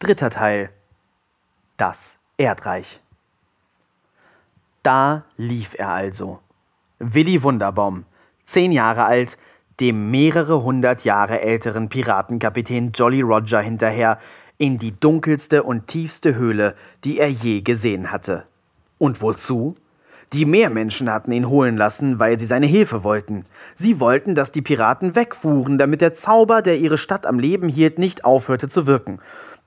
Dritter Teil. Das Erdreich. Da lief er also. Willi Wunderbaum, zehn Jahre alt, dem mehrere hundert Jahre älteren Piratenkapitän Jolly Roger hinterher in die dunkelste und tiefste Höhle, die er je gesehen hatte. Und wozu? Die Meermenschen hatten ihn holen lassen, weil sie seine Hilfe wollten. Sie wollten, dass die Piraten wegfuhren, damit der Zauber, der ihre Stadt am Leben hielt, nicht aufhörte zu wirken.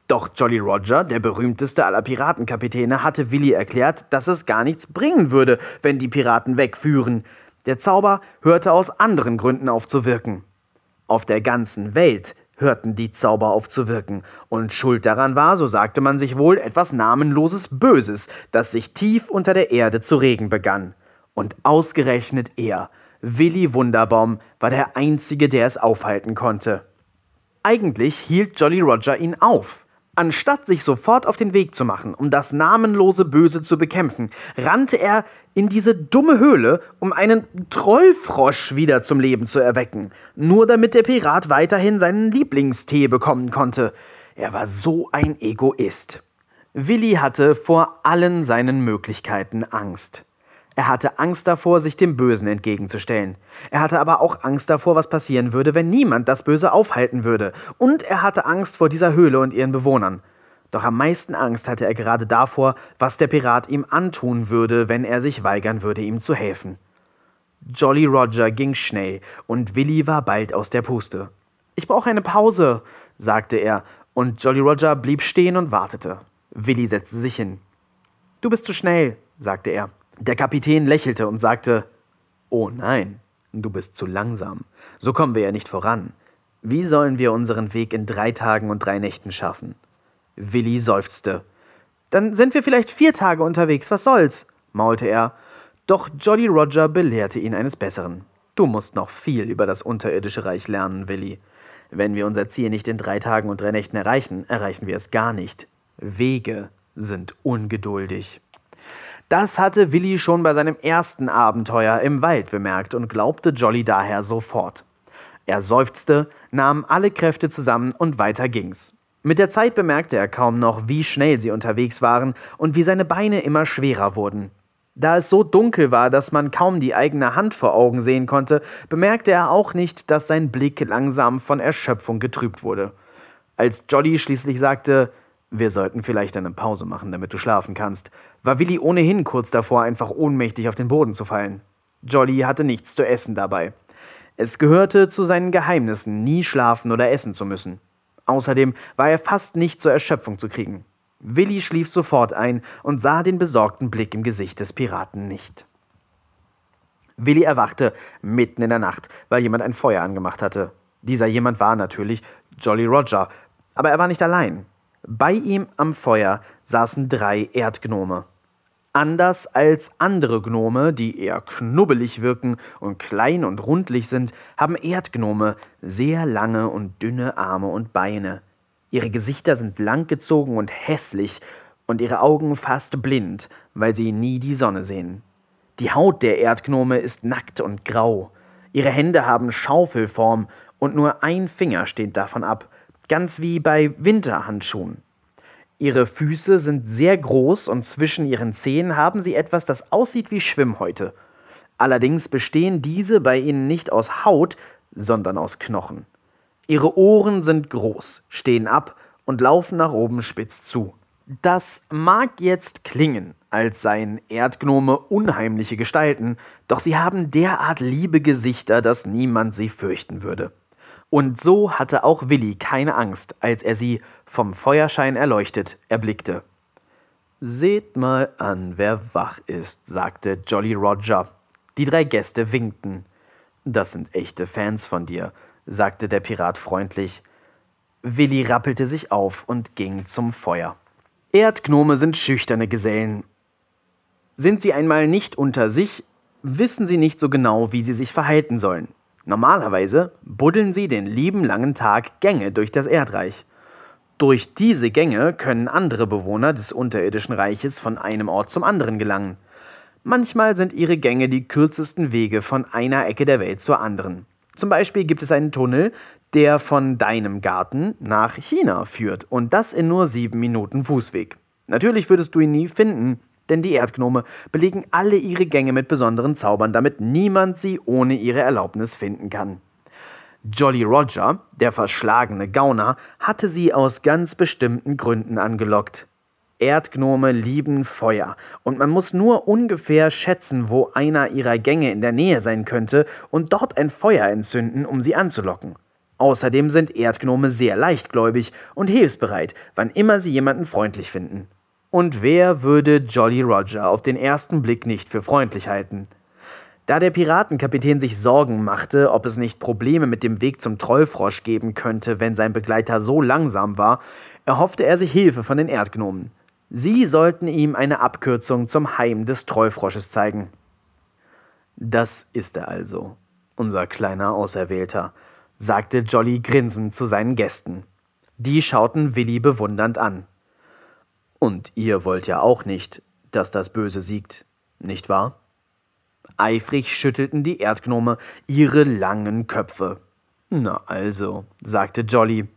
Doch Jolly Roger, der berühmteste aller Piratenkapitäne, hatte Willi erklärt, dass es gar nichts bringen würde, wenn die Piraten wegführen. Der Zauber hörte aus anderen Gründen auf zu wirken. Auf der ganzen Welt hörten die Zauber auf zu wirken, und schuld daran war, so sagte man sich wohl, etwas namenloses Böses, das sich tief unter der Erde zu regen begann. Und ausgerechnet er, Willi Wunderbaum, war der Einzige, der es aufhalten konnte. Eigentlich hielt Jolly Roger ihn auf. Anstatt sich sofort auf den Weg zu machen, um das namenlose Böse zu bekämpfen, rannte er in diese dumme Höhle, um einen Trollfrosch wieder zum Leben zu erwecken, nur damit der Pirat weiterhin seinen Lieblingstee bekommen konnte. Er war so ein Egoist. Willi hatte vor allen seinen Möglichkeiten Angst. Er hatte Angst davor, sich dem Bösen entgegenzustellen. Er hatte aber auch Angst davor, was passieren würde, wenn niemand das Böse aufhalten würde. Und er hatte Angst vor dieser Höhle und ihren Bewohnern. Doch am meisten Angst hatte er gerade davor, was der Pirat ihm antun würde, wenn er sich weigern würde, ihm zu helfen. Jolly Roger ging schnell, und Willi war bald aus der Puste. Ich brauche eine Pause, sagte er, und Jolly Roger blieb stehen und wartete. Willi setzte sich hin. Du bist zu schnell, sagte er. Der Kapitän lächelte und sagte Oh nein, du bist zu langsam. So kommen wir ja nicht voran. Wie sollen wir unseren Weg in drei Tagen und drei Nächten schaffen? Willi seufzte. Dann sind wir vielleicht vier Tage unterwegs, was soll's? maulte er. Doch Jolly Roger belehrte ihn eines Besseren. Du musst noch viel über das unterirdische Reich lernen, Willi. Wenn wir unser Ziel nicht in drei Tagen und drei Nächten erreichen, erreichen wir es gar nicht. Wege sind ungeduldig. Das hatte Willi schon bei seinem ersten Abenteuer im Wald bemerkt und glaubte Jolly daher sofort. Er seufzte, nahm alle Kräfte zusammen und weiter ging's. Mit der Zeit bemerkte er kaum noch, wie schnell sie unterwegs waren und wie seine Beine immer schwerer wurden. Da es so dunkel war, dass man kaum die eigene Hand vor Augen sehen konnte, bemerkte er auch nicht, dass sein Blick langsam von Erschöpfung getrübt wurde. Als Jolly schließlich sagte, wir sollten vielleicht eine Pause machen, damit du schlafen kannst, war Willi ohnehin kurz davor, einfach ohnmächtig auf den Boden zu fallen. Jolly hatte nichts zu essen dabei. Es gehörte zu seinen Geheimnissen, nie schlafen oder essen zu müssen. Außerdem war er fast nicht zur Erschöpfung zu kriegen. Willi schlief sofort ein und sah den besorgten Blick im Gesicht des Piraten nicht. Willi erwachte mitten in der Nacht, weil jemand ein Feuer angemacht hatte. Dieser jemand war natürlich Jolly Roger, aber er war nicht allein. Bei ihm am Feuer saßen drei Erdgnome. Anders als andere Gnome, die eher knubbelig wirken und klein und rundlich sind, haben Erdgnome sehr lange und dünne Arme und Beine. Ihre Gesichter sind langgezogen und hässlich und ihre Augen fast blind, weil sie nie die Sonne sehen. Die Haut der Erdgnome ist nackt und grau. Ihre Hände haben Schaufelform und nur ein Finger steht davon ab, ganz wie bei Winterhandschuhen. Ihre Füße sind sehr groß und zwischen ihren Zehen haben sie etwas, das aussieht wie Schwimmhäute. Allerdings bestehen diese bei ihnen nicht aus Haut, sondern aus Knochen. Ihre Ohren sind groß, stehen ab und laufen nach oben spitz zu. Das mag jetzt klingen, als seien Erdgnome unheimliche Gestalten, doch sie haben derart liebe Gesichter, dass niemand sie fürchten würde. Und so hatte auch Willi keine Angst, als er sie, vom Feuerschein erleuchtet, erblickte. Seht mal an, wer wach ist, sagte Jolly Roger. Die drei Gäste winkten. Das sind echte Fans von dir, sagte der Pirat freundlich. Willi rappelte sich auf und ging zum Feuer. Erdgnome sind schüchterne Gesellen. Sind sie einmal nicht unter sich, wissen sie nicht so genau, wie sie sich verhalten sollen. Normalerweise buddeln sie den lieben langen Tag Gänge durch das Erdreich. Durch diese Gänge können andere Bewohner des unterirdischen Reiches von einem Ort zum anderen gelangen. Manchmal sind ihre Gänge die kürzesten Wege von einer Ecke der Welt zur anderen. Zum Beispiel gibt es einen Tunnel, der von deinem Garten nach China führt und das in nur sieben Minuten Fußweg. Natürlich würdest du ihn nie finden, denn die Erdgnome belegen alle ihre Gänge mit besonderen Zaubern, damit niemand sie ohne ihre Erlaubnis finden kann. Jolly Roger, der verschlagene Gauner, hatte sie aus ganz bestimmten Gründen angelockt. Erdgnome lieben Feuer, und man muss nur ungefähr schätzen, wo einer ihrer Gänge in der Nähe sein könnte, und dort ein Feuer entzünden, um sie anzulocken. Außerdem sind Erdgnome sehr leichtgläubig und hilfsbereit, wann immer sie jemanden freundlich finden. Und wer würde Jolly Roger auf den ersten Blick nicht für freundlich halten? Da der Piratenkapitän sich Sorgen machte, ob es nicht Probleme mit dem Weg zum Trollfrosch geben könnte, wenn sein Begleiter so langsam war, erhoffte er sich Hilfe von den Erdgnomen. Sie sollten ihm eine Abkürzung zum Heim des Trollfrosches zeigen. Das ist er also, unser kleiner Auserwählter, sagte Jolly grinsend zu seinen Gästen. Die schauten Willi bewundernd an. Und ihr wollt ja auch nicht, dass das Böse siegt, nicht wahr? Eifrig schüttelten die Erdgnome ihre langen Köpfe. Na also, sagte Jolly,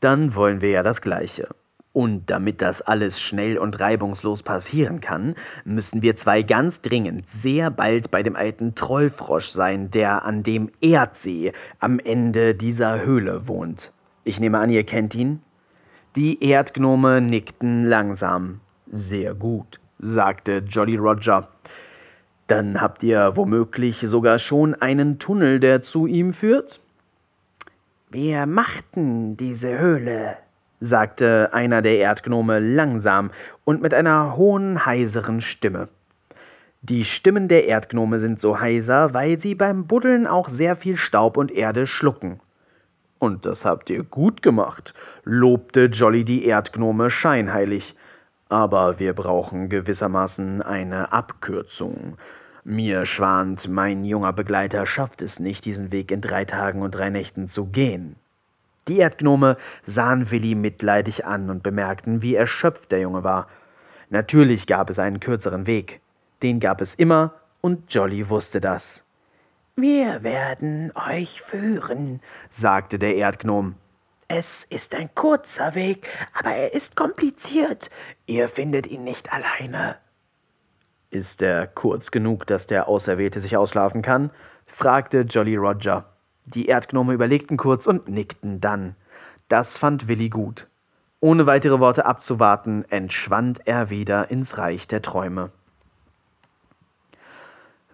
dann wollen wir ja das Gleiche. Und damit das alles schnell und reibungslos passieren kann, müssen wir zwei ganz dringend sehr bald bei dem alten Trollfrosch sein, der an dem Erdsee am Ende dieser Höhle wohnt. Ich nehme an, ihr kennt ihn? Die Erdgnome nickten langsam. Sehr gut, sagte Jolly Roger. Dann habt ihr womöglich sogar schon einen Tunnel, der zu ihm führt? Wir machten diese Höhle, sagte einer der Erdgnome langsam und mit einer hohen, heiseren Stimme. Die Stimmen der Erdgnome sind so heiser, weil sie beim Buddeln auch sehr viel Staub und Erde schlucken. Und das habt ihr gut gemacht, lobte Jolly die Erdgnome scheinheilig. Aber wir brauchen gewissermaßen eine Abkürzung. Mir schwant, mein junger Begleiter schafft es nicht, diesen Weg in drei Tagen und drei Nächten zu gehen. Die Erdgnome sahen Willi mitleidig an und bemerkten, wie erschöpft der Junge war. Natürlich gab es einen kürzeren Weg. Den gab es immer, und Jolly wusste das. Wir werden euch führen, sagte der Erdgnom. Es ist ein kurzer Weg, aber er ist kompliziert. Ihr findet ihn nicht alleine. Ist er kurz genug, dass der Auserwählte sich ausschlafen kann? fragte Jolly Roger. Die Erdgnome überlegten kurz und nickten dann. Das fand Willi gut. Ohne weitere Worte abzuwarten, entschwand er wieder ins Reich der Träume.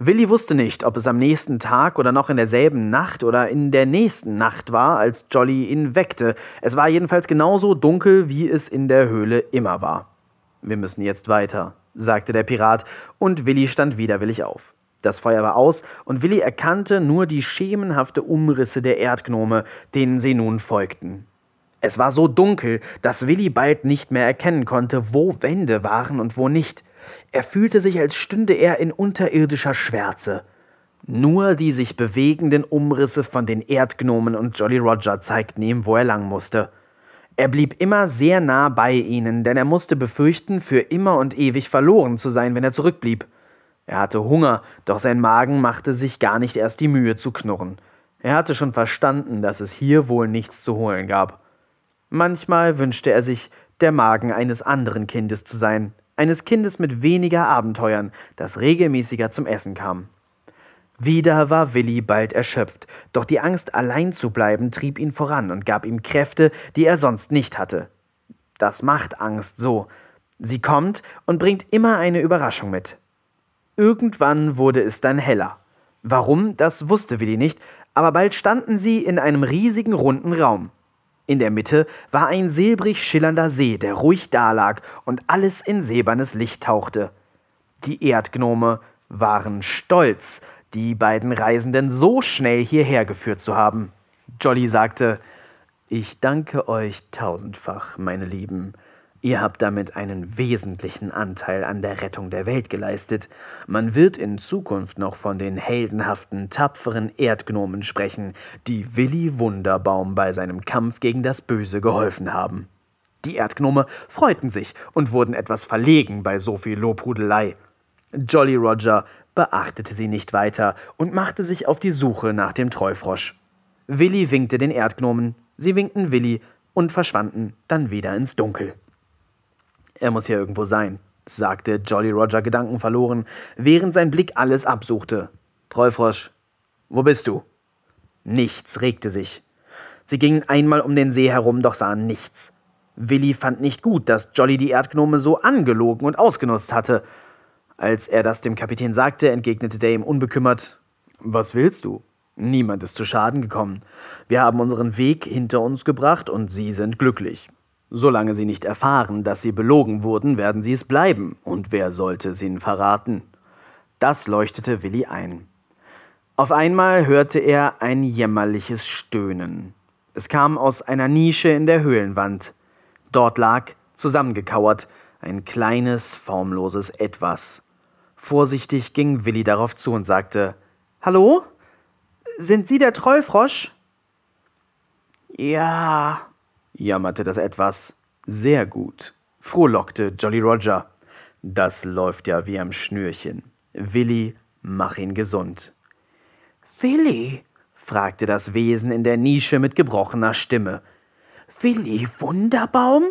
Willi wusste nicht, ob es am nächsten Tag oder noch in derselben Nacht oder in der nächsten Nacht war, als Jolly ihn weckte. Es war jedenfalls genauso dunkel, wie es in der Höhle immer war. Wir müssen jetzt weiter, sagte der Pirat, und Willi stand widerwillig auf. Das Feuer war aus, und Willi erkannte nur die schemenhafte Umrisse der Erdgnome, denen sie nun folgten. Es war so dunkel, dass Willi bald nicht mehr erkennen konnte, wo Wände waren und wo nicht. Er fühlte sich, als stünde er in unterirdischer Schwärze. Nur die sich bewegenden Umrisse von den Erdgnomen und Jolly Roger zeigten ihm, wo er lang musste. Er blieb immer sehr nah bei ihnen, denn er musste befürchten, für immer und ewig verloren zu sein, wenn er zurückblieb. Er hatte Hunger, doch sein Magen machte sich gar nicht erst die Mühe zu knurren. Er hatte schon verstanden, dass es hier wohl nichts zu holen gab. Manchmal wünschte er sich, der Magen eines anderen Kindes zu sein, eines Kindes mit weniger Abenteuern, das regelmäßiger zum Essen kam. Wieder war Willi bald erschöpft, doch die Angst, allein zu bleiben, trieb ihn voran und gab ihm Kräfte, die er sonst nicht hatte. Das macht Angst so. Sie kommt und bringt immer eine Überraschung mit. Irgendwann wurde es dann heller. Warum, das wusste Willi nicht, aber bald standen sie in einem riesigen runden Raum. In der Mitte war ein silbrig schillernder See, der ruhig dalag und alles in silbernes Licht tauchte. Die Erdgnome waren stolz, die beiden Reisenden so schnell hierher geführt zu haben. Jolly sagte, ich danke euch tausendfach, meine Lieben. Ihr habt damit einen wesentlichen Anteil an der Rettung der Welt geleistet. Man wird in Zukunft noch von den heldenhaften, tapferen Erdgnomen sprechen, die Willi Wunderbaum bei seinem Kampf gegen das Böse geholfen haben. Die Erdgnome freuten sich und wurden etwas verlegen bei so viel Lobhudelei. Jolly Roger beachtete sie nicht weiter und machte sich auf die Suche nach dem Treufrosch. Willi winkte den Erdgnomen, sie winkten Willi und verschwanden dann wieder ins Dunkel. Er muss hier irgendwo sein, sagte Jolly Roger gedankenverloren, während sein Blick alles absuchte. Treufrosch, wo bist du? Nichts regte sich. Sie gingen einmal um den See herum, doch sahen nichts. Willi fand nicht gut, dass Jolly die Erdgnome so angelogen und ausgenutzt hatte. Als er das dem Kapitän sagte, entgegnete der ihm unbekümmert: Was willst du? Niemand ist zu Schaden gekommen. Wir haben unseren Weg hinter uns gebracht und Sie sind glücklich. Solange Sie nicht erfahren, dass Sie belogen wurden, werden Sie es bleiben. Und wer sollte es Ihnen verraten? Das leuchtete Willi ein. Auf einmal hörte er ein jämmerliches Stöhnen. Es kam aus einer Nische in der Höhlenwand. Dort lag, zusammengekauert, ein kleines, formloses Etwas. Vorsichtig ging Willi darauf zu und sagte: Hallo? Sind Sie der Trollfrosch? Ja, jammerte das Etwas. Sehr gut, frohlockte Jolly Roger. Das läuft ja wie am Schnürchen. Willi, mach ihn gesund. Willi? fragte das Wesen in der Nische mit gebrochener Stimme. Willi Wunderbaum?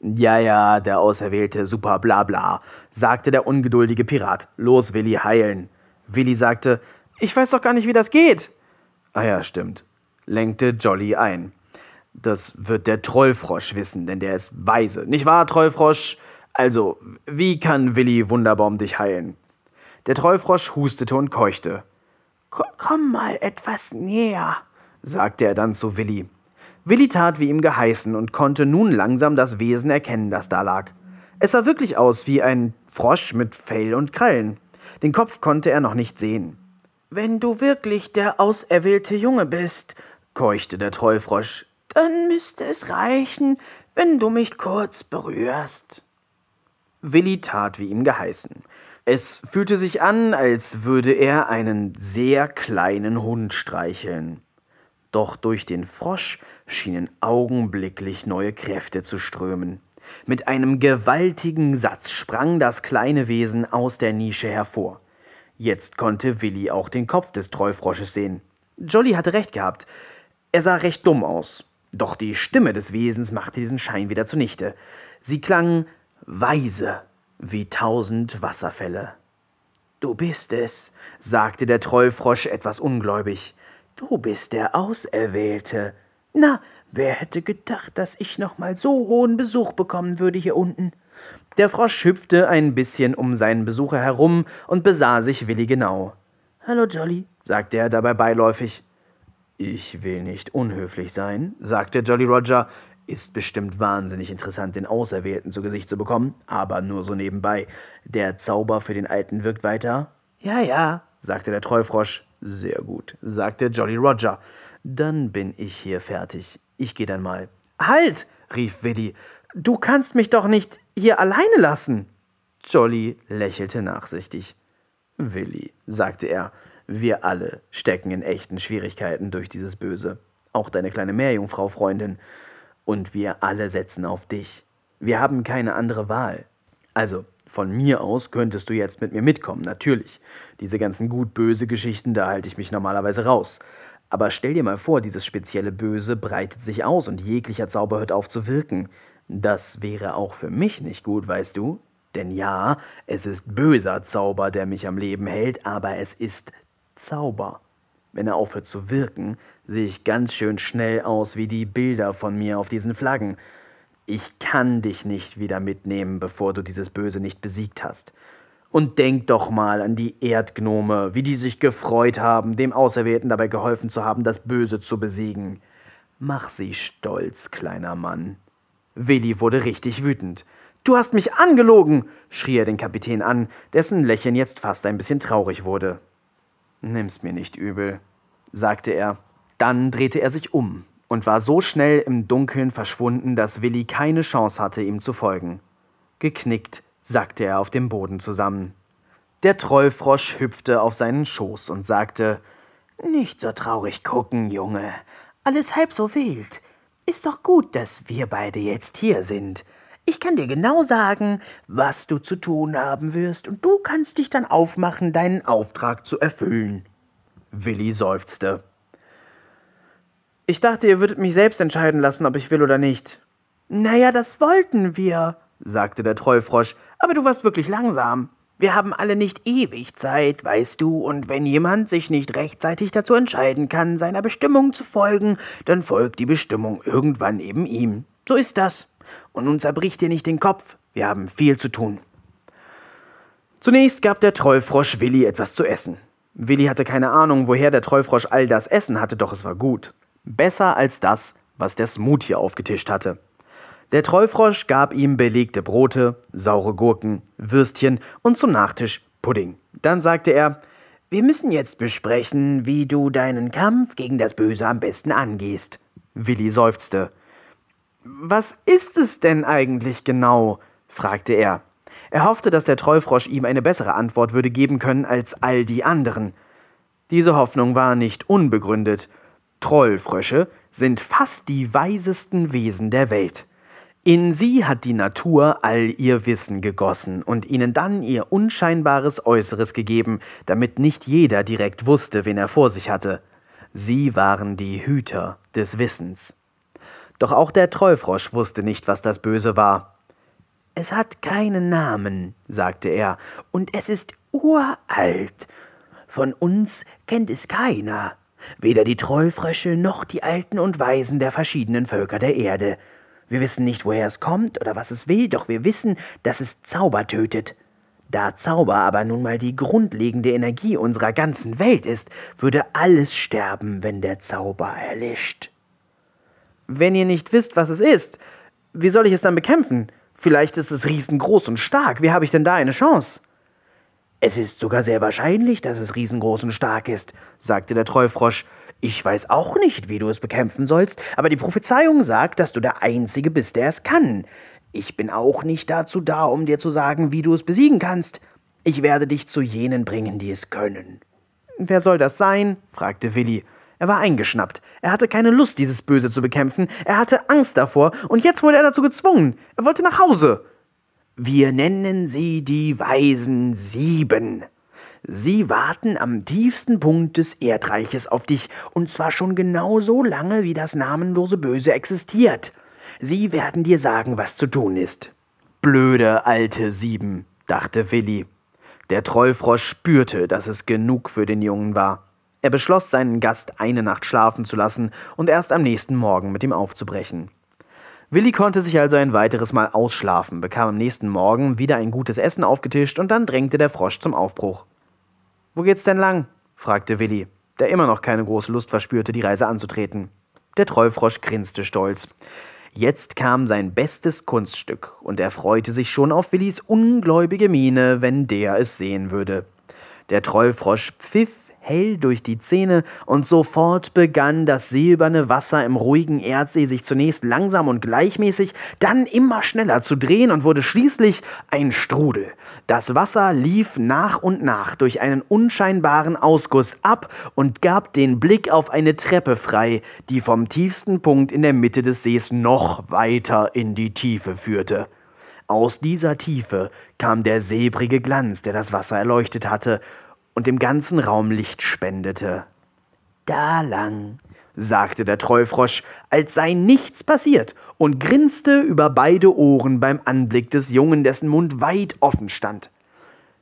Ja, ja, der auserwählte Super Blabla, sagte der ungeduldige Pirat. Los, Willi, heilen. Willi sagte, ich weiß doch gar nicht, wie das geht. Ah ja, stimmt, lenkte Jolly ein. Das wird der Trollfrosch wissen, denn der ist weise. Nicht wahr, Trollfrosch? Also, wie kann Willi Wunderbaum dich heilen? Der Trollfrosch hustete und keuchte. Komm mal etwas näher, sagte er dann zu Willi. Willi tat wie ihm geheißen und konnte nun langsam das Wesen erkennen, das da lag. Es sah wirklich aus wie ein Frosch mit Fell und Krallen. Den Kopf konnte er noch nicht sehen. Wenn du wirklich der auserwählte Junge bist, keuchte der Trollfrosch, dann müsste es reichen, wenn du mich kurz berührst. Willi tat wie ihm geheißen. Es fühlte sich an, als würde er einen sehr kleinen Hund streicheln. Doch durch den Frosch schienen augenblicklich neue Kräfte zu strömen. Mit einem gewaltigen Satz sprang das kleine Wesen aus der Nische hervor. Jetzt konnte Willi auch den Kopf des Trollfrosches sehen. Jolly hatte recht gehabt. Er sah recht dumm aus. Doch die Stimme des Wesens machte diesen Schein wieder zunichte. Sie klang weise wie tausend Wasserfälle. Du bist es, sagte der Trollfrosch etwas ungläubig. Du bist der Auserwählte. Na, wer hätte gedacht, dass ich noch mal so hohen Besuch bekommen würde hier unten? Der Frosch hüpfte ein bisschen um seinen Besucher herum und besah sich Willi genau. Hallo, Jolly, sagte er dabei beiläufig. Ich will nicht unhöflich sein, sagte Jolly Roger. Ist bestimmt wahnsinnig interessant, den Auserwählten zu Gesicht zu bekommen, aber nur so nebenbei. Der Zauber für den Alten wirkt weiter? Ja, ja, sagte der Trollfrosch. Sehr gut, sagte Jolly Roger. Dann bin ich hier fertig. Ich gehe dann mal. Halt! rief Willi. Du kannst mich doch nicht hier alleine lassen. Jolly lächelte nachsichtig. Willi, sagte er, wir alle stecken in echten Schwierigkeiten durch dieses Böse. Auch deine kleine Meerjungfrau, Freundin. Und wir alle setzen auf dich. Wir haben keine andere Wahl. Also, von mir aus könntest du jetzt mit mir mitkommen, natürlich. Diese ganzen gut-böse Geschichten, da halte ich mich normalerweise raus. Aber stell dir mal vor, dieses spezielle Böse breitet sich aus und jeglicher Zauber hört auf zu wirken. Das wäre auch für mich nicht gut, weißt du? Denn ja, es ist böser Zauber, der mich am Leben hält, aber es ist Zauber. Wenn er aufhört zu wirken, sehe ich ganz schön schnell aus wie die Bilder von mir auf diesen Flaggen. Ich kann dich nicht wieder mitnehmen, bevor du dieses Böse nicht besiegt hast. Und denk doch mal an die Erdgnome, wie die sich gefreut haben, dem Auserwählten dabei geholfen zu haben, das Böse zu besiegen. Mach sie stolz, kleiner Mann. Willi wurde richtig wütend. Du hast mich angelogen, schrie er den Kapitän an, dessen Lächeln jetzt fast ein bisschen traurig wurde. Nimm's mir nicht übel, sagte er. Dann drehte er sich um und war so schnell im Dunkeln verschwunden, dass Willi keine Chance hatte, ihm zu folgen. Geknickt sackte er auf dem Boden zusammen. Der Trollfrosch hüpfte auf seinen Schoß und sagte Nicht so traurig gucken, Junge. Alles halb so wild. Ist doch gut, dass wir beide jetzt hier sind. Ich kann dir genau sagen, was du zu tun haben wirst, und du kannst dich dann aufmachen, deinen Auftrag zu erfüllen. Willi seufzte. Ich dachte, ihr würdet mich selbst entscheiden lassen, ob ich will oder nicht. Naja, das wollten wir, sagte der Trollfrosch, aber du warst wirklich langsam. Wir haben alle nicht ewig Zeit, weißt du, und wenn jemand sich nicht rechtzeitig dazu entscheiden kann, seiner Bestimmung zu folgen, dann folgt die Bestimmung irgendwann eben ihm. So ist das. Und nun zerbricht dir nicht den Kopf, wir haben viel zu tun. Zunächst gab der Trollfrosch Willi etwas zu essen. Willi hatte keine Ahnung, woher der Trollfrosch all das Essen hatte, doch es war gut. Besser als das, was der Smoothie aufgetischt hatte. Der Trollfrosch gab ihm belegte Brote, saure Gurken, Würstchen und zum Nachtisch Pudding. Dann sagte er, wir müssen jetzt besprechen, wie du deinen Kampf gegen das Böse am besten angehst. Willi seufzte. Was ist es denn eigentlich genau? fragte er. Er hoffte, dass der Trollfrosch ihm eine bessere Antwort würde geben können als all die anderen. Diese Hoffnung war nicht unbegründet. Trollfrösche sind fast die weisesten Wesen der Welt. In sie hat die Natur all ihr Wissen gegossen und ihnen dann ihr unscheinbares Äußeres gegeben, damit nicht jeder direkt wusste, wen er vor sich hatte. Sie waren die Hüter des Wissens. Doch auch der Trollfrosch wusste nicht, was das Böse war. Es hat keinen Namen, sagte er, und es ist uralt. Von uns kennt es keiner, weder die Trollfrösche noch die Alten und Weisen der verschiedenen Völker der Erde. Wir wissen nicht, woher es kommt oder was es will, doch wir wissen, dass es Zauber tötet. Da Zauber aber nun mal die grundlegende Energie unserer ganzen Welt ist, würde alles sterben, wenn der Zauber erlischt. Wenn ihr nicht wisst, was es ist, wie soll ich es dann bekämpfen? Vielleicht ist es riesengroß und stark. Wie habe ich denn da eine Chance? Es ist sogar sehr wahrscheinlich, dass es riesengroß und stark ist, sagte der Trollfrosch. Ich weiß auch nicht, wie du es bekämpfen sollst, aber die Prophezeiung sagt, dass du der Einzige bist, der es kann. Ich bin auch nicht dazu da, um dir zu sagen, wie du es besiegen kannst. Ich werde dich zu jenen bringen, die es können. Wer soll das sein? fragte Willi. Er war eingeschnappt. Er hatte keine Lust, dieses Böse zu bekämpfen. Er hatte Angst davor, und jetzt wurde er dazu gezwungen. Er wollte nach Hause. Wir nennen sie die Weisen Sieben, Sie warten am tiefsten Punkt des Erdreiches auf dich, und zwar schon genau so lange, wie das namenlose Böse existiert. Sie werden dir sagen, was zu tun ist. Blöde alte Sieben, dachte Willi. Der Trollfrosch spürte, dass es genug für den Jungen war. Er beschloss, seinen Gast eine Nacht schlafen zu lassen und erst am nächsten Morgen mit ihm aufzubrechen. Willi konnte sich also ein weiteres Mal ausschlafen, bekam am nächsten Morgen wieder ein gutes Essen aufgetischt und dann drängte der Frosch zum Aufbruch. Wo geht's denn lang? fragte Willi, der immer noch keine große Lust verspürte, die Reise anzutreten. Der Trollfrosch grinste stolz. Jetzt kam sein bestes Kunststück, und er freute sich schon auf Willis ungläubige Miene, wenn der es sehen würde. Der Trollfrosch pfiff hell durch die Zähne, und sofort begann das silberne Wasser im ruhigen Erdsee sich zunächst langsam und gleichmäßig, dann immer schneller zu drehen und wurde schließlich ein Strudel. Das Wasser lief nach und nach durch einen unscheinbaren Ausguss ab und gab den Blick auf eine Treppe frei, die vom tiefsten Punkt in der Mitte des Sees noch weiter in die Tiefe führte. Aus dieser Tiefe kam der silbrige Glanz, der das Wasser erleuchtet hatte, und dem ganzen Raum Licht spendete. Da lang, sagte der Trollfrosch, als sei nichts passiert, und grinste über beide Ohren beim Anblick des Jungen, dessen Mund weit offen stand.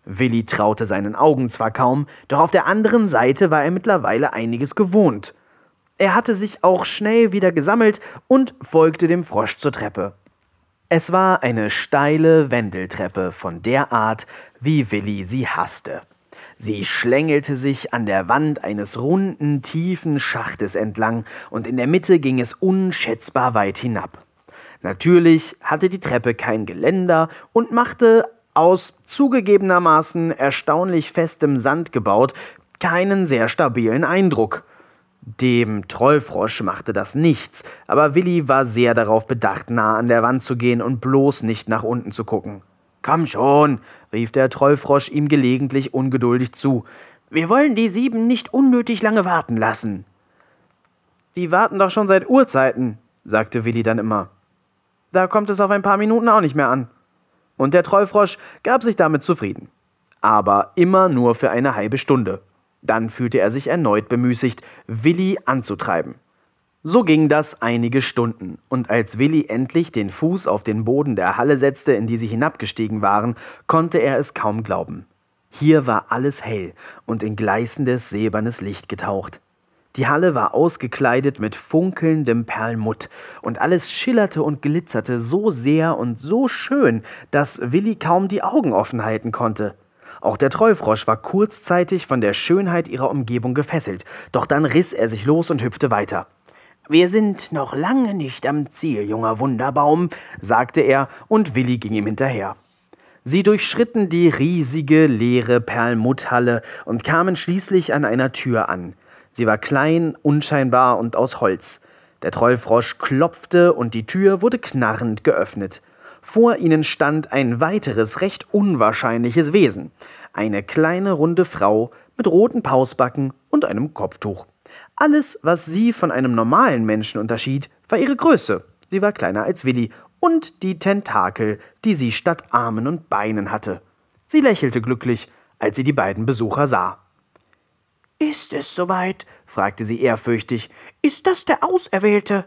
Willi traute seinen Augen zwar kaum, doch auf der anderen Seite war er mittlerweile einiges gewohnt. Er hatte sich auch schnell wieder gesammelt und folgte dem Frosch zur Treppe. Es war eine steile Wendeltreppe von der Art, wie Willi sie hasste. Sie schlängelte sich an der Wand eines runden, tiefen Schachtes entlang, und in der Mitte ging es unschätzbar weit hinab. Natürlich hatte die Treppe kein Geländer und machte aus zugegebenermaßen erstaunlich festem Sand gebaut keinen sehr stabilen Eindruck. Dem Trollfrosch machte das nichts, aber Willi war sehr darauf bedacht, nah an der Wand zu gehen und bloß nicht nach unten zu gucken. Komm schon, rief der Trollfrosch ihm gelegentlich ungeduldig zu. Wir wollen die sieben nicht unnötig lange warten lassen. Die warten doch schon seit Urzeiten, sagte Willi dann immer. Da kommt es auf ein paar Minuten auch nicht mehr an. Und der Trollfrosch gab sich damit zufrieden. Aber immer nur für eine halbe Stunde. Dann fühlte er sich erneut bemüßigt, Willi anzutreiben. So ging das einige Stunden, und als Willi endlich den Fuß auf den Boden der Halle setzte, in die sie hinabgestiegen waren, konnte er es kaum glauben. Hier war alles hell und in gleißendes silbernes Licht getaucht. Die Halle war ausgekleidet mit funkelndem Perlmutt, und alles schillerte und glitzerte so sehr und so schön, dass Willi kaum die Augen offen halten konnte. Auch der Trollfrosch war kurzzeitig von der Schönheit ihrer Umgebung gefesselt, doch dann riss er sich los und hüpfte weiter. Wir sind noch lange nicht am Ziel, junger Wunderbaum, sagte er, und Willi ging ihm hinterher. Sie durchschritten die riesige, leere Perlmutthalle und kamen schließlich an einer Tür an. Sie war klein, unscheinbar und aus Holz. Der Trollfrosch klopfte und die Tür wurde knarrend geöffnet. Vor ihnen stand ein weiteres, recht unwahrscheinliches Wesen. Eine kleine, runde Frau mit roten Pausbacken und einem Kopftuch. Alles, was sie von einem normalen Menschen unterschied, war ihre Größe. Sie war kleiner als Willi und die Tentakel, die sie statt Armen und Beinen hatte. Sie lächelte glücklich, als sie die beiden Besucher sah. Ist es soweit? fragte sie ehrfürchtig. Ist das der Auserwählte?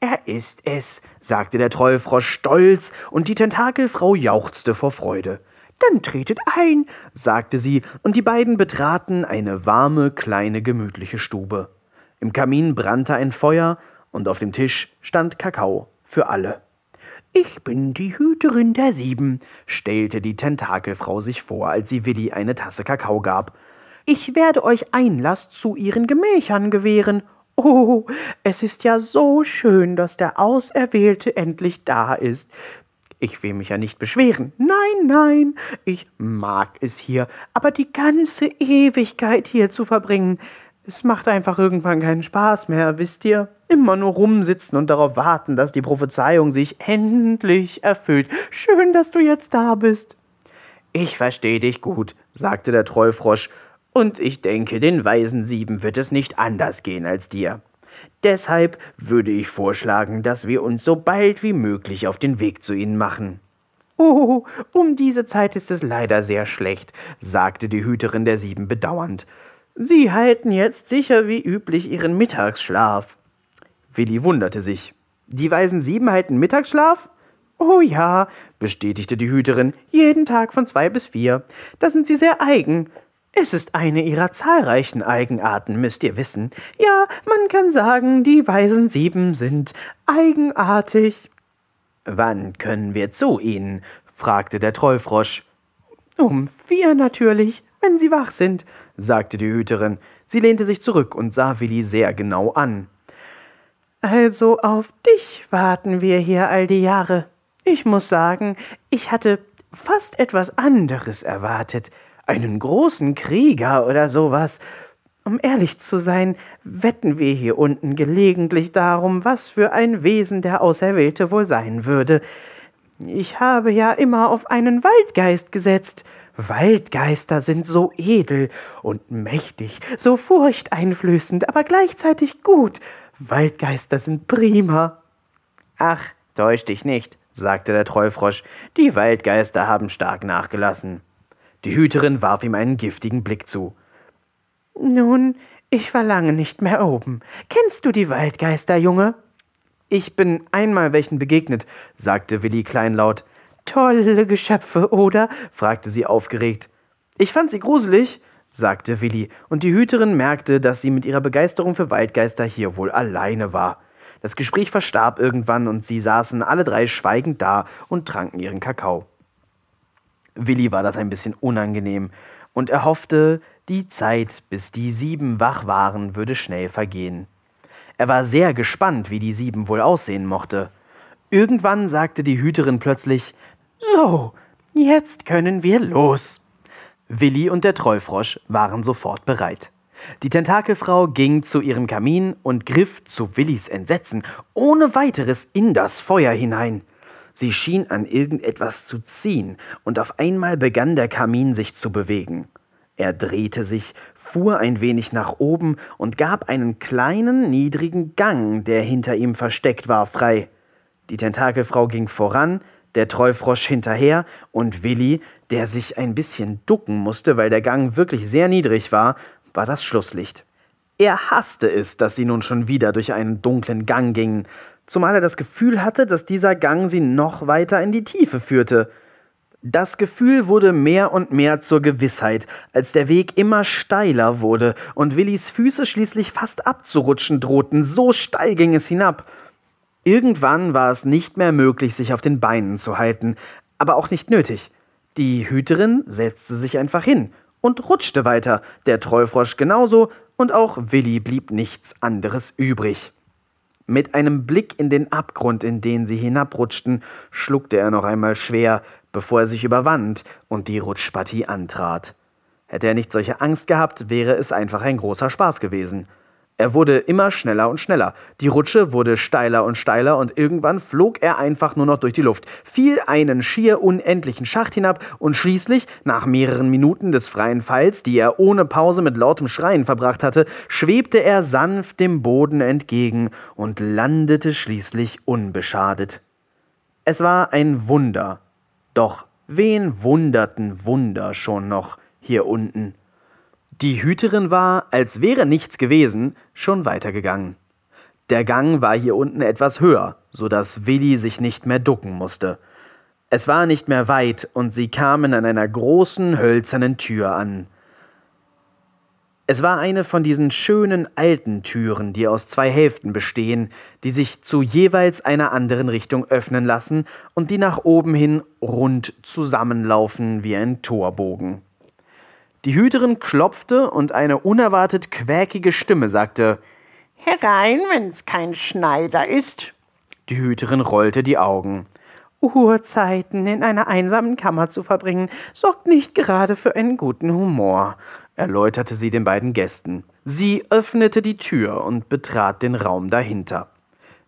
Er ist es, sagte der Trollfrosch stolz, und die Tentakelfrau jauchzte vor Freude. Dann tretet ein, sagte sie, und die beiden betraten eine warme, kleine, gemütliche Stube. Im Kamin brannte ein Feuer, und auf dem Tisch stand Kakao für alle. Ich bin die Hüterin der Sieben, stellte die Tentakelfrau sich vor, als sie Willi eine Tasse Kakao gab. Ich werde euch Einlass zu ihren Gemächern gewähren. Oh, es ist ja so schön, dass der Auserwählte endlich da ist. Ich will mich ja nicht beschweren. Nein, nein, ich mag es hier, aber die ganze Ewigkeit hier zu verbringen, es macht einfach irgendwann keinen Spaß mehr, wisst ihr? Immer nur rumsitzen und darauf warten, dass die Prophezeiung sich endlich erfüllt. Schön, dass du jetzt da bist. Ich verstehe dich gut, sagte der Trollfrosch, und ich denke, den Weisen Sieben wird es nicht anders gehen als dir. Deshalb würde ich vorschlagen, dass wir uns so bald wie möglich auf den Weg zu ihnen machen. Oh, um diese Zeit ist es leider sehr schlecht, sagte die Hüterin der Sieben bedauernd. Sie halten jetzt sicher wie üblich Ihren Mittagsschlaf. Willi wunderte sich. Die Weisen Sieben halten Mittagsschlaf? Oh ja, bestätigte die Hüterin, jeden Tag von zwei bis vier. Da sind sie sehr eigen. Es ist eine ihrer zahlreichen Eigenarten, müsst ihr wissen. Ja, man kann sagen, die Weisen Sieben sind eigenartig. Wann können wir zu ihnen? fragte der Trollfrosch. Um vier natürlich, wenn sie wach sind, sagte die Hüterin. Sie lehnte sich zurück und sah Willi sehr genau an. Also auf dich warten wir hier all die Jahre. Ich muss sagen, ich hatte fast etwas anderes erwartet. Einen großen Krieger oder sowas. Um ehrlich zu sein, wetten wir hier unten gelegentlich darum, was für ein Wesen der Auserwählte wohl sein würde. Ich habe ja immer auf einen Waldgeist gesetzt. Waldgeister sind so edel und mächtig, so furchteinflößend, aber gleichzeitig gut. Waldgeister sind prima. Ach, täusch dich nicht, sagte der Trollfrosch, die Waldgeister haben stark nachgelassen. Die Hüterin warf ihm einen giftigen Blick zu. Nun, ich war lange nicht mehr oben. Kennst du die Waldgeister, Junge? Ich bin einmal welchen begegnet, sagte Willi kleinlaut. Tolle Geschöpfe, oder? fragte sie aufgeregt. Ich fand sie gruselig, sagte Willi, und die Hüterin merkte, dass sie mit ihrer Begeisterung für Waldgeister hier wohl alleine war. Das Gespräch verstarb irgendwann und sie saßen alle drei schweigend da und tranken ihren Kakao. Willi war das ein bisschen unangenehm, und er hoffte, die Zeit, bis die sieben wach waren, würde schnell vergehen. Er war sehr gespannt, wie die sieben wohl aussehen mochte. Irgendwann sagte die Hüterin plötzlich so, jetzt können wir los. Willi und der Trollfrosch waren sofort bereit. Die Tentakelfrau ging zu ihrem Kamin und griff zu Willis Entsetzen ohne weiteres in das Feuer hinein. Sie schien an irgendetwas zu ziehen, und auf einmal begann der Kamin sich zu bewegen. Er drehte sich, fuhr ein wenig nach oben und gab einen kleinen, niedrigen Gang, der hinter ihm versteckt war, frei. Die Tentakelfrau ging voran, der Trollfrosch hinterher und Willi, der sich ein bisschen ducken musste, weil der Gang wirklich sehr niedrig war, war das Schlusslicht. Er hasste es, dass sie nun schon wieder durch einen dunklen Gang gingen, zumal er das Gefühl hatte, dass dieser Gang sie noch weiter in die Tiefe führte. Das Gefühl wurde mehr und mehr zur Gewissheit, als der Weg immer steiler wurde und Willis Füße schließlich fast abzurutschen drohten, so steil ging es hinab. Irgendwann war es nicht mehr möglich, sich auf den Beinen zu halten, aber auch nicht nötig. Die Hüterin setzte sich einfach hin und rutschte weiter, der Trollfrosch genauso, und auch Willi blieb nichts anderes übrig. Mit einem Blick in den Abgrund, in den sie hinabrutschten, schluckte er noch einmal schwer, bevor er sich überwand und die Rutschpartie antrat. Hätte er nicht solche Angst gehabt, wäre es einfach ein großer Spaß gewesen. Er wurde immer schneller und schneller. Die Rutsche wurde steiler und steiler und irgendwann flog er einfach nur noch durch die Luft, fiel einen schier unendlichen Schacht hinab und schließlich, nach mehreren Minuten des freien Falls, die er ohne Pause mit lautem Schreien verbracht hatte, schwebte er sanft dem Boden entgegen und landete schließlich unbeschadet. Es war ein Wunder. Doch wen wunderten Wunder schon noch hier unten? Die Hüterin war, als wäre nichts gewesen, schon weitergegangen. Der Gang war hier unten etwas höher, so dass Willi sich nicht mehr ducken musste. Es war nicht mehr weit und sie kamen an einer großen hölzernen Tür an. Es war eine von diesen schönen alten Türen, die aus zwei Hälften bestehen, die sich zu jeweils einer anderen Richtung öffnen lassen und die nach oben hin rund zusammenlaufen wie ein Torbogen. Die Hüterin klopfte und eine unerwartet quäkige Stimme sagte Herein, wenn's kein Schneider ist. Die Hüterin rollte die Augen. Uhrzeiten in einer einsamen Kammer zu verbringen, sorgt nicht gerade für einen guten Humor, erläuterte sie den beiden Gästen. Sie öffnete die Tür und betrat den Raum dahinter.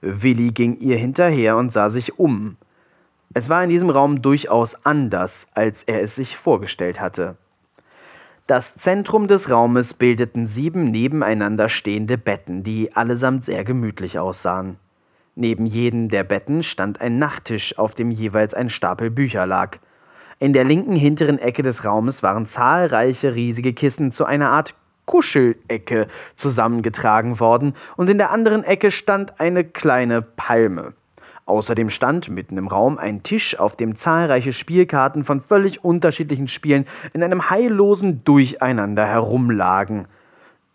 Willi ging ihr hinterher und sah sich um. Es war in diesem Raum durchaus anders, als er es sich vorgestellt hatte. Das Zentrum des Raumes bildeten sieben nebeneinander stehende Betten, die allesamt sehr gemütlich aussahen. Neben jedem der Betten stand ein Nachttisch, auf dem jeweils ein Stapel Bücher lag. In der linken hinteren Ecke des Raumes waren zahlreiche riesige Kissen zu einer Art Kuschelecke zusammengetragen worden, und in der anderen Ecke stand eine kleine Palme. Außerdem stand mitten im Raum ein Tisch, auf dem zahlreiche Spielkarten von völlig unterschiedlichen Spielen in einem heillosen Durcheinander herumlagen.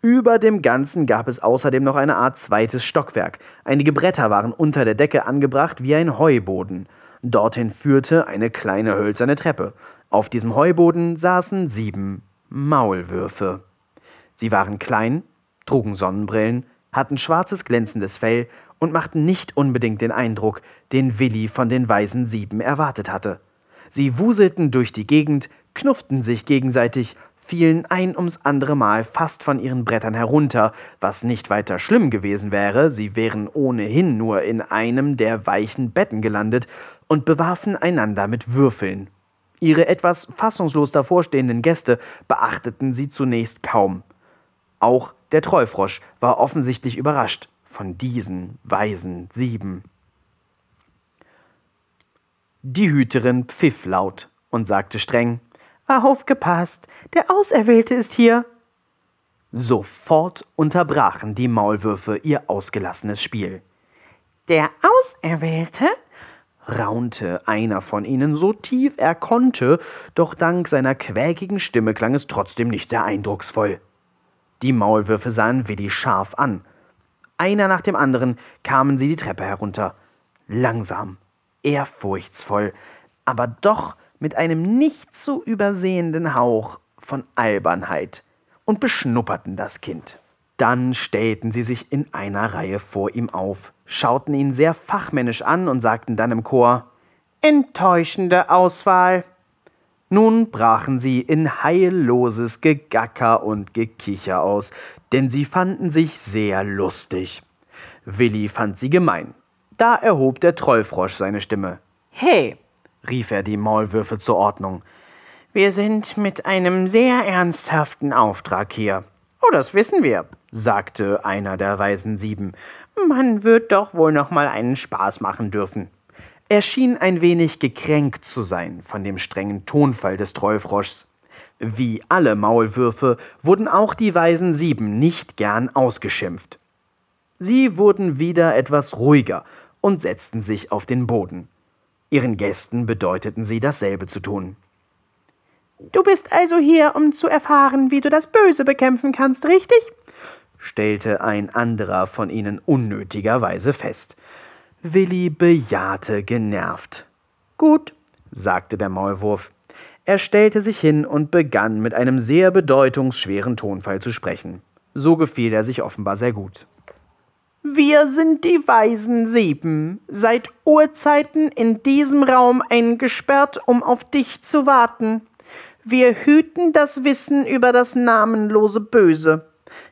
Über dem Ganzen gab es außerdem noch eine Art zweites Stockwerk. Einige Bretter waren unter der Decke angebracht wie ein Heuboden. Dorthin führte eine kleine hölzerne Treppe. Auf diesem Heuboden saßen sieben Maulwürfe. Sie waren klein, trugen Sonnenbrillen, hatten schwarzes glänzendes Fell und machten nicht unbedingt den Eindruck, den Willi von den Weisen Sieben erwartet hatte. Sie wuselten durch die Gegend, knufften sich gegenseitig, fielen ein ums andere Mal fast von ihren Brettern herunter, was nicht weiter schlimm gewesen wäre, sie wären ohnehin nur in einem der weichen Betten gelandet und bewarfen einander mit Würfeln. Ihre etwas fassungslos davorstehenden Gäste beachteten sie zunächst kaum. Auch der Trollfrosch war offensichtlich überrascht von diesen weisen sieben. Die Hüterin pfiff laut und sagte streng Aufgepasst, der Auserwählte ist hier. Sofort unterbrachen die Maulwürfe ihr ausgelassenes Spiel. Der Auserwählte? raunte einer von ihnen so tief er konnte, doch dank seiner quäkigen Stimme klang es trotzdem nicht sehr eindrucksvoll. Die Maulwürfe sahen Willi scharf an einer nach dem anderen kamen sie die Treppe herunter. Langsam, ehrfurchtsvoll, aber doch mit einem nicht zu übersehenden Hauch von Albernheit und beschnupperten das Kind. Dann stellten sie sich in einer Reihe vor ihm auf, schauten ihn sehr fachmännisch an und sagten dann im Chor Enttäuschende Auswahl. Nun brachen sie in heilloses Gegacker und Gekicher aus, denn sie fanden sich sehr lustig. Willi fand sie gemein. Da erhob der Trollfrosch seine Stimme. Hey, rief er die Maulwürfe zur Ordnung. Wir sind mit einem sehr ernsthaften Auftrag hier. Oh, das wissen wir, sagte einer der weisen Sieben. Man wird doch wohl noch mal einen Spaß machen dürfen. Er schien ein wenig gekränkt zu sein von dem strengen Tonfall des Trollfroschs. Wie alle Maulwürfe wurden auch die weisen Sieben nicht gern ausgeschimpft. Sie wurden wieder etwas ruhiger und setzten sich auf den Boden. Ihren Gästen bedeuteten sie dasselbe zu tun. Du bist also hier, um zu erfahren, wie du das Böse bekämpfen kannst, richtig? stellte ein anderer von ihnen unnötigerweise fest. Willi bejahte genervt. Gut, sagte der Maulwurf. Er stellte sich hin und begann mit einem sehr bedeutungsschweren Tonfall zu sprechen. So gefiel er sich offenbar sehr gut. Wir sind die weisen Sieben, seit Urzeiten in diesem Raum eingesperrt, um auf dich zu warten. Wir hüten das Wissen über das namenlose Böse.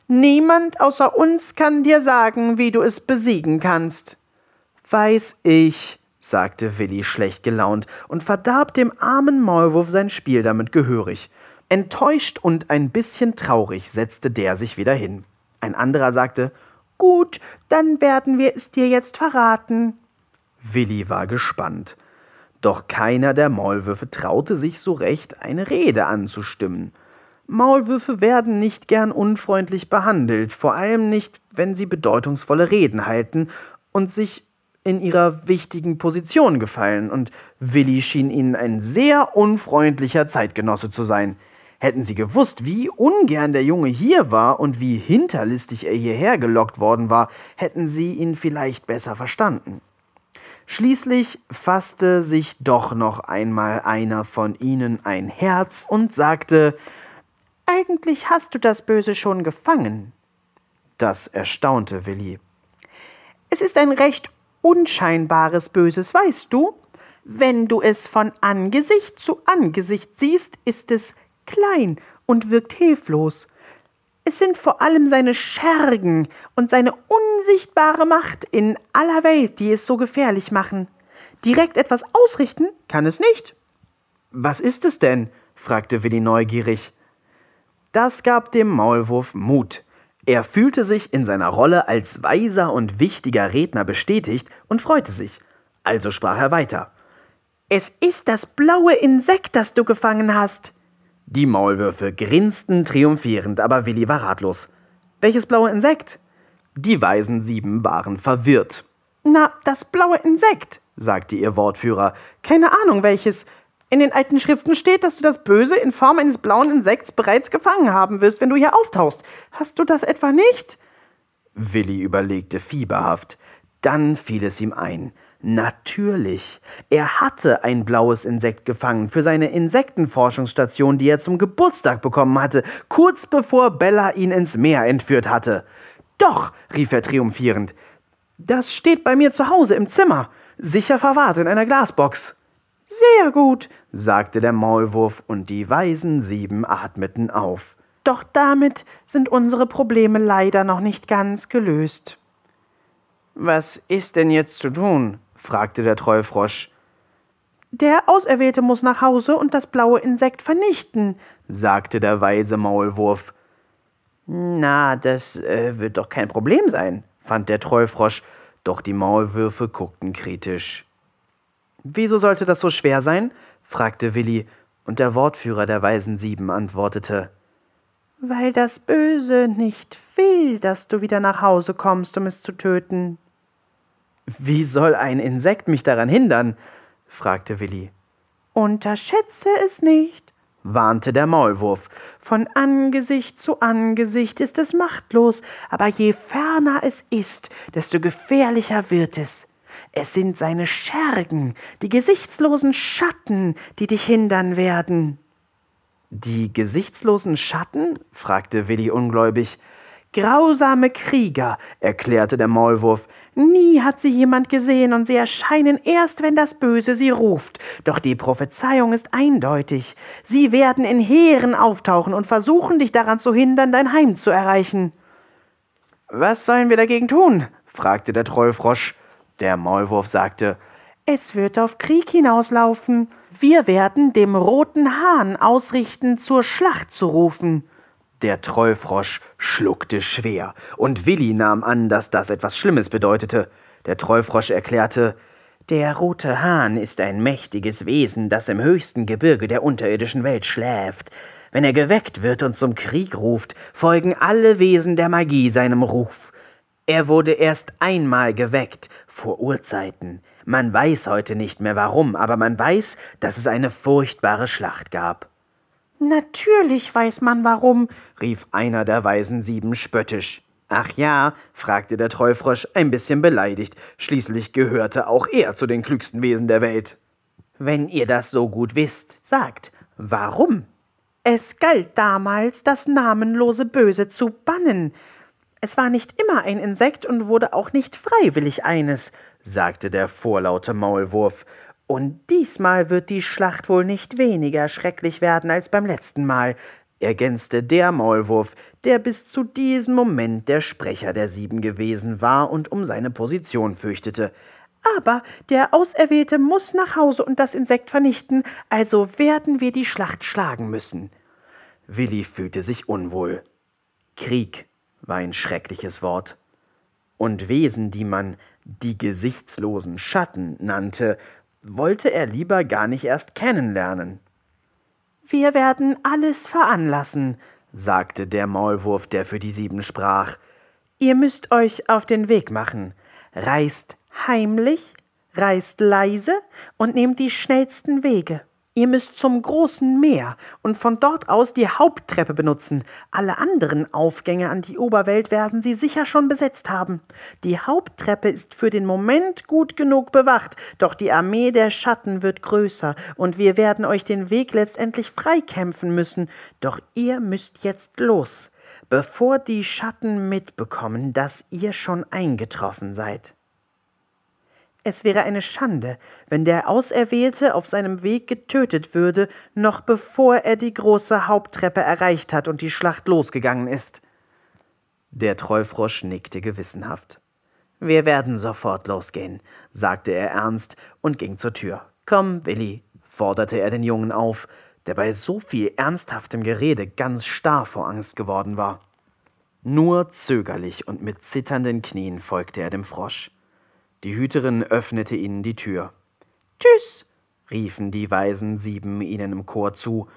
Niemand außer uns kann dir sagen, wie du es besiegen kannst. Weiß ich, sagte Willi schlecht gelaunt und verdarb dem armen Maulwurf sein Spiel damit gehörig. Enttäuscht und ein bisschen traurig setzte der sich wieder hin. Ein anderer sagte, Gut, dann werden wir es dir jetzt verraten. Willi war gespannt. Doch keiner der Maulwürfe traute sich so recht, eine Rede anzustimmen. Maulwürfe werden nicht gern unfreundlich behandelt, vor allem nicht, wenn sie bedeutungsvolle Reden halten und sich in ihrer wichtigen Position gefallen, und Willi schien ihnen ein sehr unfreundlicher Zeitgenosse zu sein. Hätten sie gewusst, wie ungern der Junge hier war und wie hinterlistig er hierher gelockt worden war, hätten sie ihn vielleicht besser verstanden. Schließlich fasste sich doch noch einmal einer von ihnen ein Herz und sagte Eigentlich hast du das Böse schon gefangen. Das erstaunte Willi. Es ist ein recht unscheinbares Böses, weißt du? Wenn du es von Angesicht zu Angesicht siehst, ist es klein und wirkt hilflos. Es sind vor allem seine Schergen und seine unsichtbare Macht in aller Welt, die es so gefährlich machen. Direkt etwas ausrichten kann es nicht. Was ist es denn? fragte Willi neugierig. Das gab dem Maulwurf Mut. Er fühlte sich in seiner Rolle als weiser und wichtiger Redner bestätigt und freute sich. Also sprach er weiter. Es ist das blaue Insekt, das du gefangen hast. Die Maulwürfe grinsten triumphierend, aber Willi war ratlos. Welches blaue Insekt? Die weisen Sieben waren verwirrt. Na, das blaue Insekt, sagte ihr Wortführer. Keine Ahnung welches. In den alten Schriften steht, dass du das Böse in Form eines blauen Insekts bereits gefangen haben wirst, wenn du hier auftauchst. Hast du das etwa nicht? Willi überlegte fieberhaft. Dann fiel es ihm ein. Natürlich. Er hatte ein blaues Insekt gefangen für seine Insektenforschungsstation, die er zum Geburtstag bekommen hatte, kurz bevor Bella ihn ins Meer entführt hatte. Doch, rief er triumphierend, das steht bei mir zu Hause im Zimmer, sicher verwahrt in einer Glasbox. Sehr gut, sagte der Maulwurf, und die weisen Sieben atmeten auf. Doch damit sind unsere Probleme leider noch nicht ganz gelöst. Was ist denn jetzt zu tun? fragte der Trollfrosch. Der Auserwählte muss nach Hause und das blaue Insekt vernichten, sagte der weise Maulwurf. Na, das äh, wird doch kein Problem sein, fand der Trollfrosch, doch die Maulwürfe guckten kritisch. Wieso sollte das so schwer sein? fragte Willi, und der Wortführer der Weisen Sieben antwortete. Weil das Böse nicht will, dass du wieder nach Hause kommst, um es zu töten. Wie soll ein Insekt mich daran hindern? fragte Willi. Unterschätze es nicht, warnte der Maulwurf. Von Angesicht zu Angesicht ist es machtlos, aber je ferner es ist, desto gefährlicher wird es. Es sind seine Schergen, die gesichtslosen Schatten, die dich hindern werden. Die gesichtslosen Schatten? fragte Willi ungläubig. Grausame Krieger, erklärte der Maulwurf, Nie hat sie jemand gesehen, und sie erscheinen erst, wenn das Böse sie ruft. Doch die Prophezeiung ist eindeutig. Sie werden in Heeren auftauchen und versuchen, dich daran zu hindern, dein Heim zu erreichen. Was sollen wir dagegen tun? fragte der Trollfrosch. Der Maulwurf sagte, es wird auf Krieg hinauslaufen. Wir werden dem roten Hahn ausrichten, zur Schlacht zu rufen. Der Trollfrosch schluckte schwer, und Willi nahm an, dass das etwas Schlimmes bedeutete. Der Trollfrosch erklärte, der rote Hahn ist ein mächtiges Wesen, das im höchsten Gebirge der unterirdischen Welt schläft. Wenn er geweckt wird und zum Krieg ruft, folgen alle Wesen der Magie seinem Ruf. Er wurde erst einmal geweckt, vor Urzeiten. Man weiß heute nicht mehr warum, aber man weiß, dass es eine furchtbare Schlacht gab. Natürlich weiß man warum, rief einer der Weisen sieben spöttisch. Ach ja, fragte der Trollfrosch ein bisschen beleidigt, schließlich gehörte auch er zu den klügsten Wesen der Welt. Wenn ihr das so gut wisst, sagt, warum? Es galt damals, das namenlose Böse zu bannen. Es war nicht immer ein Insekt und wurde auch nicht freiwillig eines, sagte der vorlaute Maulwurf, und diesmal wird die Schlacht wohl nicht weniger schrecklich werden als beim letzten Mal, ergänzte der Maulwurf, der bis zu diesem Moment der Sprecher der Sieben gewesen war und um seine Position fürchtete. Aber der Auserwählte muss nach Hause und das Insekt vernichten, also werden wir die Schlacht schlagen müssen. Willi fühlte sich unwohl. Krieg war ein schreckliches Wort. Und Wesen, die man die gesichtslosen Schatten nannte, wollte er lieber gar nicht erst kennenlernen. Wir werden alles veranlassen, sagte der Maulwurf, der für die sieben sprach. Ihr müsst euch auf den Weg machen. Reist heimlich, reist leise und nehmt die schnellsten Wege. Ihr müsst zum großen Meer und von dort aus die Haupttreppe benutzen. Alle anderen Aufgänge an die Oberwelt werden sie sicher schon besetzt haben. Die Haupttreppe ist für den Moment gut genug bewacht, doch die Armee der Schatten wird größer und wir werden euch den Weg letztendlich freikämpfen müssen. Doch ihr müsst jetzt los, bevor die Schatten mitbekommen, dass ihr schon eingetroffen seid. Es wäre eine Schande, wenn der Auserwählte auf seinem Weg getötet würde, noch bevor er die große Haupttreppe erreicht hat und die Schlacht losgegangen ist. Der Trollfrosch nickte gewissenhaft. Wir werden sofort losgehen, sagte er ernst und ging zur Tür. Komm, Willi, forderte er den Jungen auf, der bei so viel ernsthaftem Gerede ganz starr vor Angst geworden war. Nur zögerlich und mit zitternden Knien folgte er dem Frosch. Die Hüterin öffnete ihnen die Tür. Tschüss, riefen die weisen Sieben ihnen im Chor zu,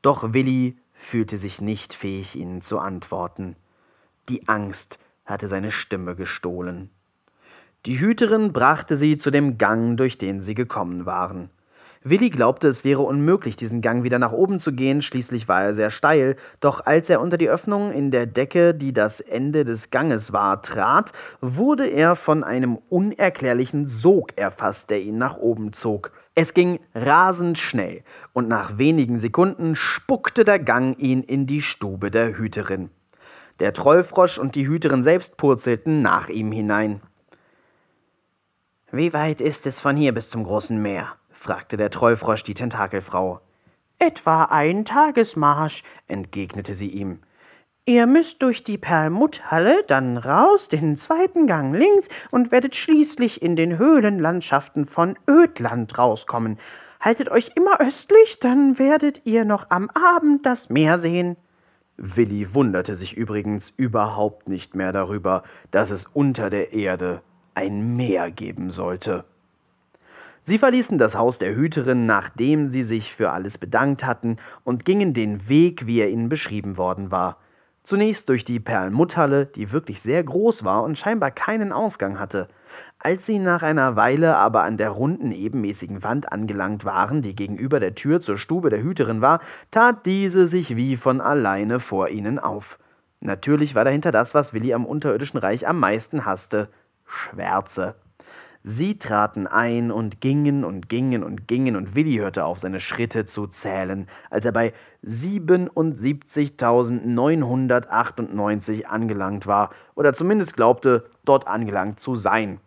doch Willi fühlte sich nicht fähig, ihnen zu antworten. Die Angst hatte seine Stimme gestohlen. Die Hüterin brachte sie zu dem Gang, durch den sie gekommen waren. Willi glaubte, es wäre unmöglich, diesen Gang wieder nach oben zu gehen, schließlich war er sehr steil, doch als er unter die Öffnung in der Decke, die das Ende des Ganges war, trat, wurde er von einem unerklärlichen Sog erfasst, der ihn nach oben zog. Es ging rasend schnell, und nach wenigen Sekunden spuckte der Gang ihn in die Stube der Hüterin. Der Trollfrosch und die Hüterin selbst purzelten nach ihm hinein. Wie weit ist es von hier bis zum großen Meer? Fragte der Trollfrosch die Tentakelfrau. Etwa ein Tagesmarsch, entgegnete sie ihm. Ihr müsst durch die Perlmutthalle, dann raus, den zweiten Gang links und werdet schließlich in den Höhlenlandschaften von Ödland rauskommen. Haltet euch immer östlich, dann werdet ihr noch am Abend das Meer sehen. Willi wunderte sich übrigens überhaupt nicht mehr darüber, dass es unter der Erde ein Meer geben sollte. Sie verließen das Haus der Hüterin, nachdem sie sich für alles bedankt hatten, und gingen den Weg, wie er ihnen beschrieben worden war. Zunächst durch die Perlmutthalle, die wirklich sehr groß war und scheinbar keinen Ausgang hatte. Als sie nach einer Weile aber an der runden, ebenmäßigen Wand angelangt waren, die gegenüber der Tür zur Stube der Hüterin war, tat diese sich wie von alleine vor ihnen auf. Natürlich war dahinter das, was Willi am unterirdischen Reich am meisten hasste: Schwärze. Sie traten ein und gingen und gingen und gingen, und Willi hörte auf, seine Schritte zu zählen, als er bei 77.998 angelangt war, oder zumindest glaubte, dort angelangt zu sein.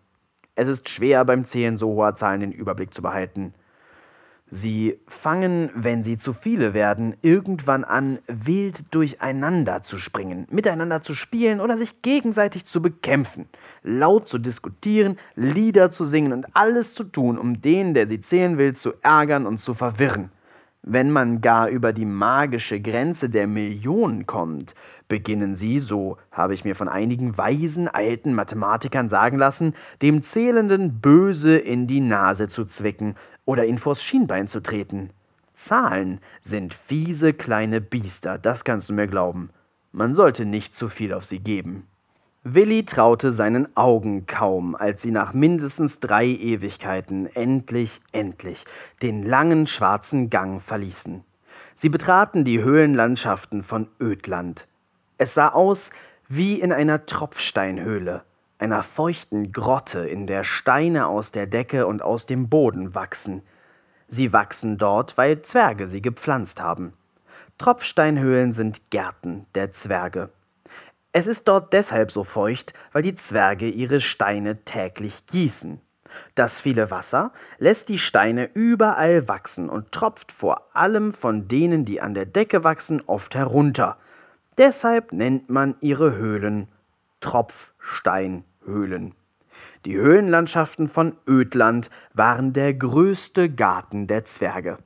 Es ist schwer, beim Zählen so hoher Zahlen den Überblick zu behalten. Sie fangen, wenn sie zu viele werden, irgendwann an, wild durcheinander zu springen, miteinander zu spielen oder sich gegenseitig zu bekämpfen, laut zu diskutieren, Lieder zu singen und alles zu tun, um den, der sie zählen will, zu ärgern und zu verwirren. Wenn man gar über die magische Grenze der Million kommt, beginnen sie, so habe ich mir von einigen weisen alten Mathematikern sagen lassen, dem Zählenden böse in die Nase zu zwicken oder ihn vors Schienbein zu treten. Zahlen sind fiese kleine Biester, das kannst du mir glauben. Man sollte nicht zu viel auf sie geben. Willi traute seinen Augen kaum, als sie nach mindestens drei Ewigkeiten endlich, endlich den langen schwarzen Gang verließen. Sie betraten die Höhlenlandschaften von Ödland. Es sah aus wie in einer Tropfsteinhöhle, einer feuchten Grotte, in der Steine aus der Decke und aus dem Boden wachsen. Sie wachsen dort, weil Zwerge sie gepflanzt haben. Tropfsteinhöhlen sind Gärten der Zwerge. Es ist dort deshalb so feucht, weil die Zwerge ihre Steine täglich gießen. Das viele Wasser lässt die Steine überall wachsen und tropft vor allem von denen, die an der Decke wachsen, oft herunter. Deshalb nennt man ihre Höhlen Tropfsteinhöhlen. Die Höhlenlandschaften von Ödland waren der größte Garten der Zwerge.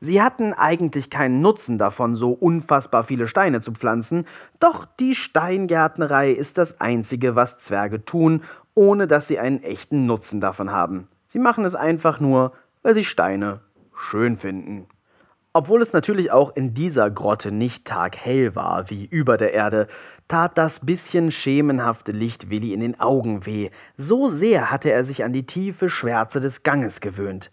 Sie hatten eigentlich keinen Nutzen davon, so unfassbar viele Steine zu pflanzen, doch die Steingärtnerei ist das Einzige, was Zwerge tun, ohne dass sie einen echten Nutzen davon haben. Sie machen es einfach nur, weil sie Steine schön finden. Obwohl es natürlich auch in dieser Grotte nicht taghell war wie über der Erde, tat das bisschen schemenhafte Licht Willi in den Augen weh. So sehr hatte er sich an die tiefe Schwärze des Ganges gewöhnt.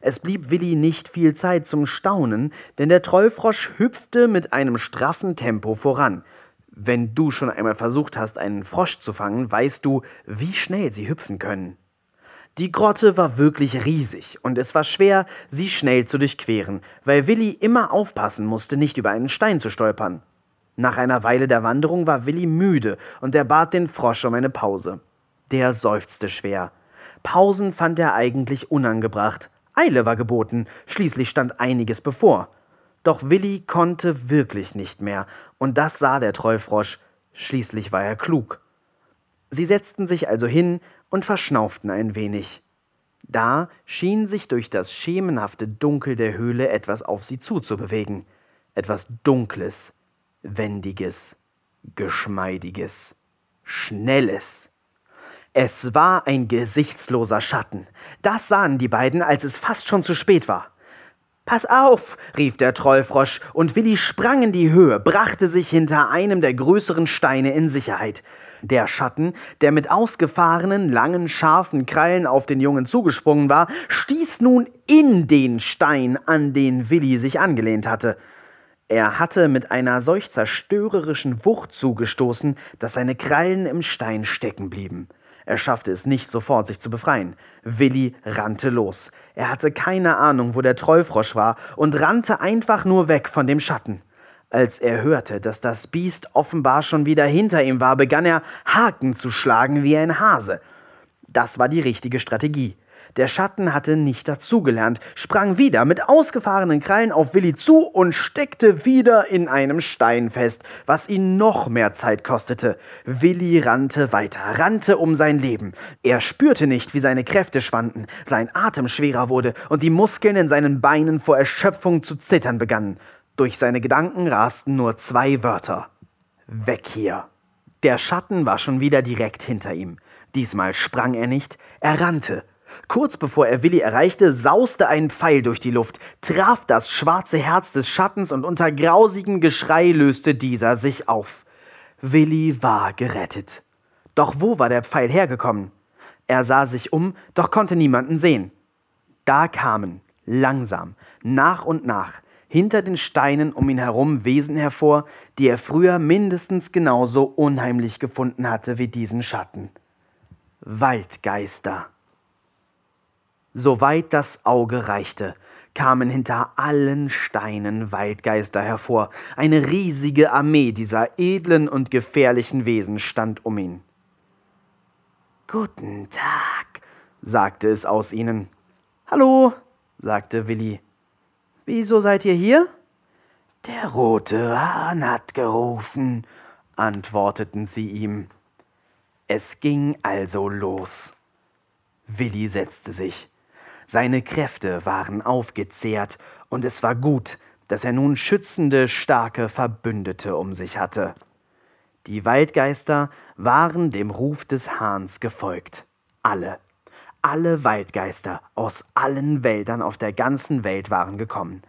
Es blieb Willi nicht viel Zeit zum Staunen, denn der Trollfrosch hüpfte mit einem straffen Tempo voran. Wenn du schon einmal versucht hast, einen Frosch zu fangen, weißt du, wie schnell sie hüpfen können. Die Grotte war wirklich riesig und es war schwer, sie schnell zu durchqueren, weil Willi immer aufpassen musste, nicht über einen Stein zu stolpern. Nach einer Weile der Wanderung war Willi müde und er bat den Frosch um eine Pause. Der seufzte schwer. Pausen fand er eigentlich unangebracht, Eile war geboten, schließlich stand einiges bevor. Doch Willi konnte wirklich nicht mehr, und das sah der Trollfrosch, schließlich war er klug. Sie setzten sich also hin und verschnauften ein wenig. Da schien sich durch das schemenhafte Dunkel der Höhle etwas auf sie zuzubewegen, etwas Dunkles, Wendiges, Geschmeidiges, Schnelles. Es war ein gesichtsloser Schatten. Das sahen die beiden, als es fast schon zu spät war. Pass auf, rief der Trollfrosch, und Willi sprang in die Höhe, brachte sich hinter einem der größeren Steine in Sicherheit. Der Schatten, der mit ausgefahrenen, langen, scharfen Krallen auf den Jungen zugesprungen war, stieß nun in den Stein, an den Willi sich angelehnt hatte. Er hatte mit einer solch zerstörerischen Wucht zugestoßen, dass seine Krallen im Stein stecken blieben. Er schaffte es nicht sofort, sich zu befreien. Willi rannte los. Er hatte keine Ahnung, wo der Trollfrosch war und rannte einfach nur weg von dem Schatten. Als er hörte, dass das Biest offenbar schon wieder hinter ihm war, begann er Haken zu schlagen wie ein Hase. Das war die richtige Strategie. Der Schatten hatte nicht dazugelernt, sprang wieder mit ausgefahrenen Krallen auf Willi zu und steckte wieder in einem Stein fest, was ihn noch mehr Zeit kostete. Willi rannte weiter, rannte um sein Leben. Er spürte nicht, wie seine Kräfte schwanden, sein Atem schwerer wurde und die Muskeln in seinen Beinen vor Erschöpfung zu zittern begannen. Durch seine Gedanken rasten nur zwei Wörter. Weg hier. Der Schatten war schon wieder direkt hinter ihm. Diesmal sprang er nicht, er rannte Kurz bevor er Willi erreichte, sauste ein Pfeil durch die Luft, traf das schwarze Herz des Schattens und unter grausigem Geschrei löste dieser sich auf. Willi war gerettet. Doch wo war der Pfeil hergekommen? Er sah sich um, doch konnte niemanden sehen. Da kamen, langsam, nach und nach, hinter den Steinen um ihn herum Wesen hervor, die er früher mindestens genauso unheimlich gefunden hatte wie diesen Schatten. Waldgeister. Soweit das Auge reichte, kamen hinter allen Steinen Waldgeister hervor. Eine riesige Armee dieser edlen und gefährlichen Wesen stand um ihn. Guten Tag, sagte es aus ihnen. Hallo, sagte Willi. Wieso seid ihr hier? Der rote Hahn hat gerufen, antworteten sie ihm. Es ging also los. Willi setzte sich. Seine Kräfte waren aufgezehrt, und es war gut, dass er nun schützende, starke Verbündete um sich hatte. Die Waldgeister waren dem Ruf des Hahns gefolgt. Alle. Alle Waldgeister aus allen Wäldern auf der ganzen Welt waren gekommen.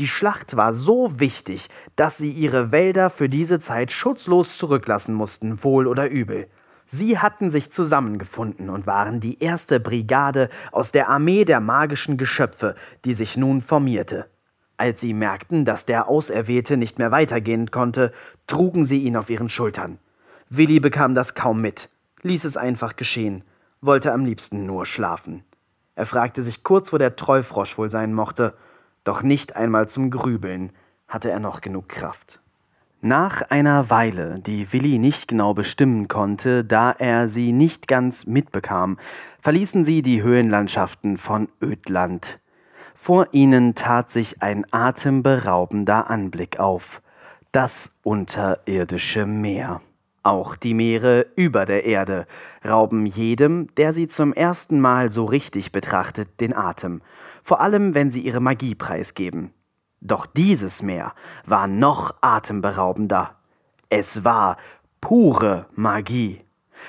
Die Schlacht war so wichtig, dass sie ihre Wälder für diese Zeit schutzlos zurücklassen mussten, wohl oder übel. Sie hatten sich zusammengefunden und waren die erste Brigade aus der Armee der magischen Geschöpfe, die sich nun formierte. Als sie merkten, dass der Auserwählte nicht mehr weitergehen konnte, trugen sie ihn auf ihren Schultern. Willi bekam das kaum mit, ließ es einfach geschehen, wollte am liebsten nur schlafen. Er fragte sich kurz, wo der Trollfrosch wohl sein mochte, doch nicht einmal zum Grübeln hatte er noch genug Kraft. Nach einer Weile, die Willi nicht genau bestimmen konnte, da er sie nicht ganz mitbekam, verließen sie die Höhenlandschaften von Ödland. Vor ihnen tat sich ein atemberaubender Anblick auf. Das unterirdische Meer. Auch die Meere über der Erde rauben jedem, der sie zum ersten Mal so richtig betrachtet, den Atem, vor allem wenn sie ihre Magie preisgeben. Doch dieses Meer war noch atemberaubender. Es war pure Magie.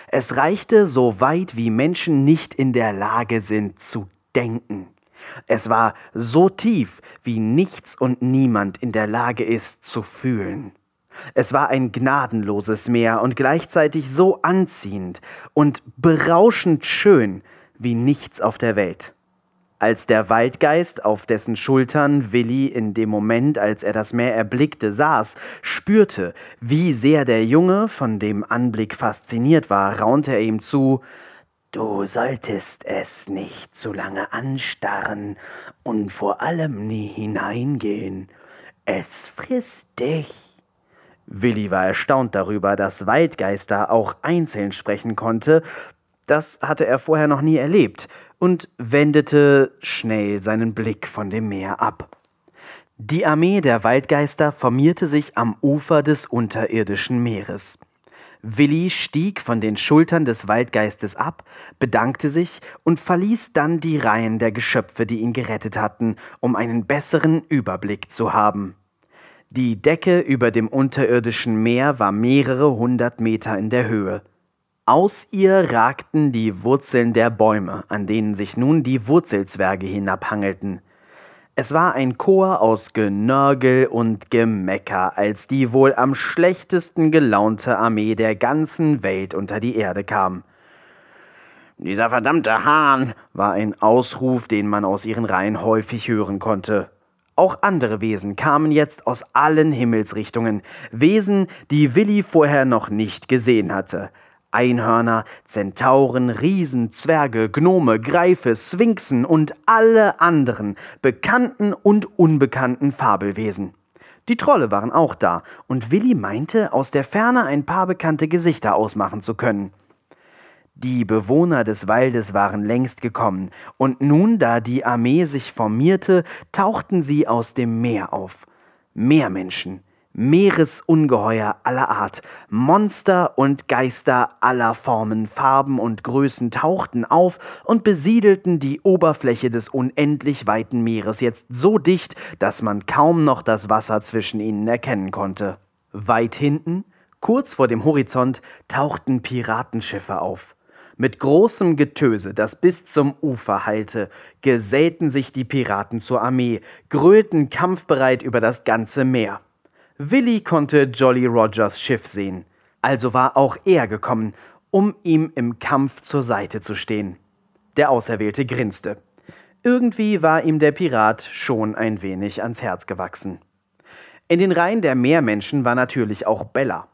Es reichte so weit, wie Menschen nicht in der Lage sind zu denken. Es war so tief, wie nichts und niemand in der Lage ist zu fühlen. Es war ein gnadenloses Meer und gleichzeitig so anziehend und berauschend schön wie nichts auf der Welt. Als der Waldgeist, auf dessen Schultern Willi in dem Moment, als er das Meer erblickte, saß, spürte, wie sehr der Junge von dem Anblick fasziniert war, raunte er ihm zu Du solltest es nicht zu lange anstarren und vor allem nie hineingehen. Es frisst dich. Willi war erstaunt darüber, dass Waldgeister auch einzeln sprechen konnte. Das hatte er vorher noch nie erlebt und wendete schnell seinen Blick von dem Meer ab. Die Armee der Waldgeister formierte sich am Ufer des unterirdischen Meeres. Willi stieg von den Schultern des Waldgeistes ab, bedankte sich und verließ dann die Reihen der Geschöpfe, die ihn gerettet hatten, um einen besseren Überblick zu haben. Die Decke über dem unterirdischen Meer war mehrere hundert Meter in der Höhe. Aus ihr ragten die Wurzeln der Bäume, an denen sich nun die Wurzelzwerge hinabhangelten. Es war ein Chor aus Genörgel und Gemecker, als die wohl am schlechtesten gelaunte Armee der ganzen Welt unter die Erde kam. Dieser verdammte Hahn war ein Ausruf, den man aus ihren Reihen häufig hören konnte. Auch andere Wesen kamen jetzt aus allen Himmelsrichtungen, Wesen, die Willi vorher noch nicht gesehen hatte. Einhörner, Zentauren, Riesen, Zwerge, Gnome, Greife, Sphinxen und alle anderen bekannten und unbekannten Fabelwesen. Die Trolle waren auch da, und Willi meinte, aus der Ferne ein paar bekannte Gesichter ausmachen zu können. Die Bewohner des Waldes waren längst gekommen, und nun, da die Armee sich formierte, tauchten sie aus dem Meer auf. Meermenschen, Meeresungeheuer aller Art, Monster und Geister aller Formen, Farben und Größen tauchten auf und besiedelten die Oberfläche des unendlich weiten Meeres jetzt so dicht, dass man kaum noch das Wasser zwischen ihnen erkennen konnte. Weit hinten, kurz vor dem Horizont, tauchten Piratenschiffe auf. Mit großem Getöse, das bis zum Ufer hallte, gesellten sich die Piraten zur Armee, grölten kampfbereit über das ganze Meer. Willi konnte Jolly Rogers Schiff sehen, also war auch er gekommen, um ihm im Kampf zur Seite zu stehen. Der Auserwählte grinste. Irgendwie war ihm der Pirat schon ein wenig ans Herz gewachsen. In den Reihen der Meermenschen war natürlich auch Bella.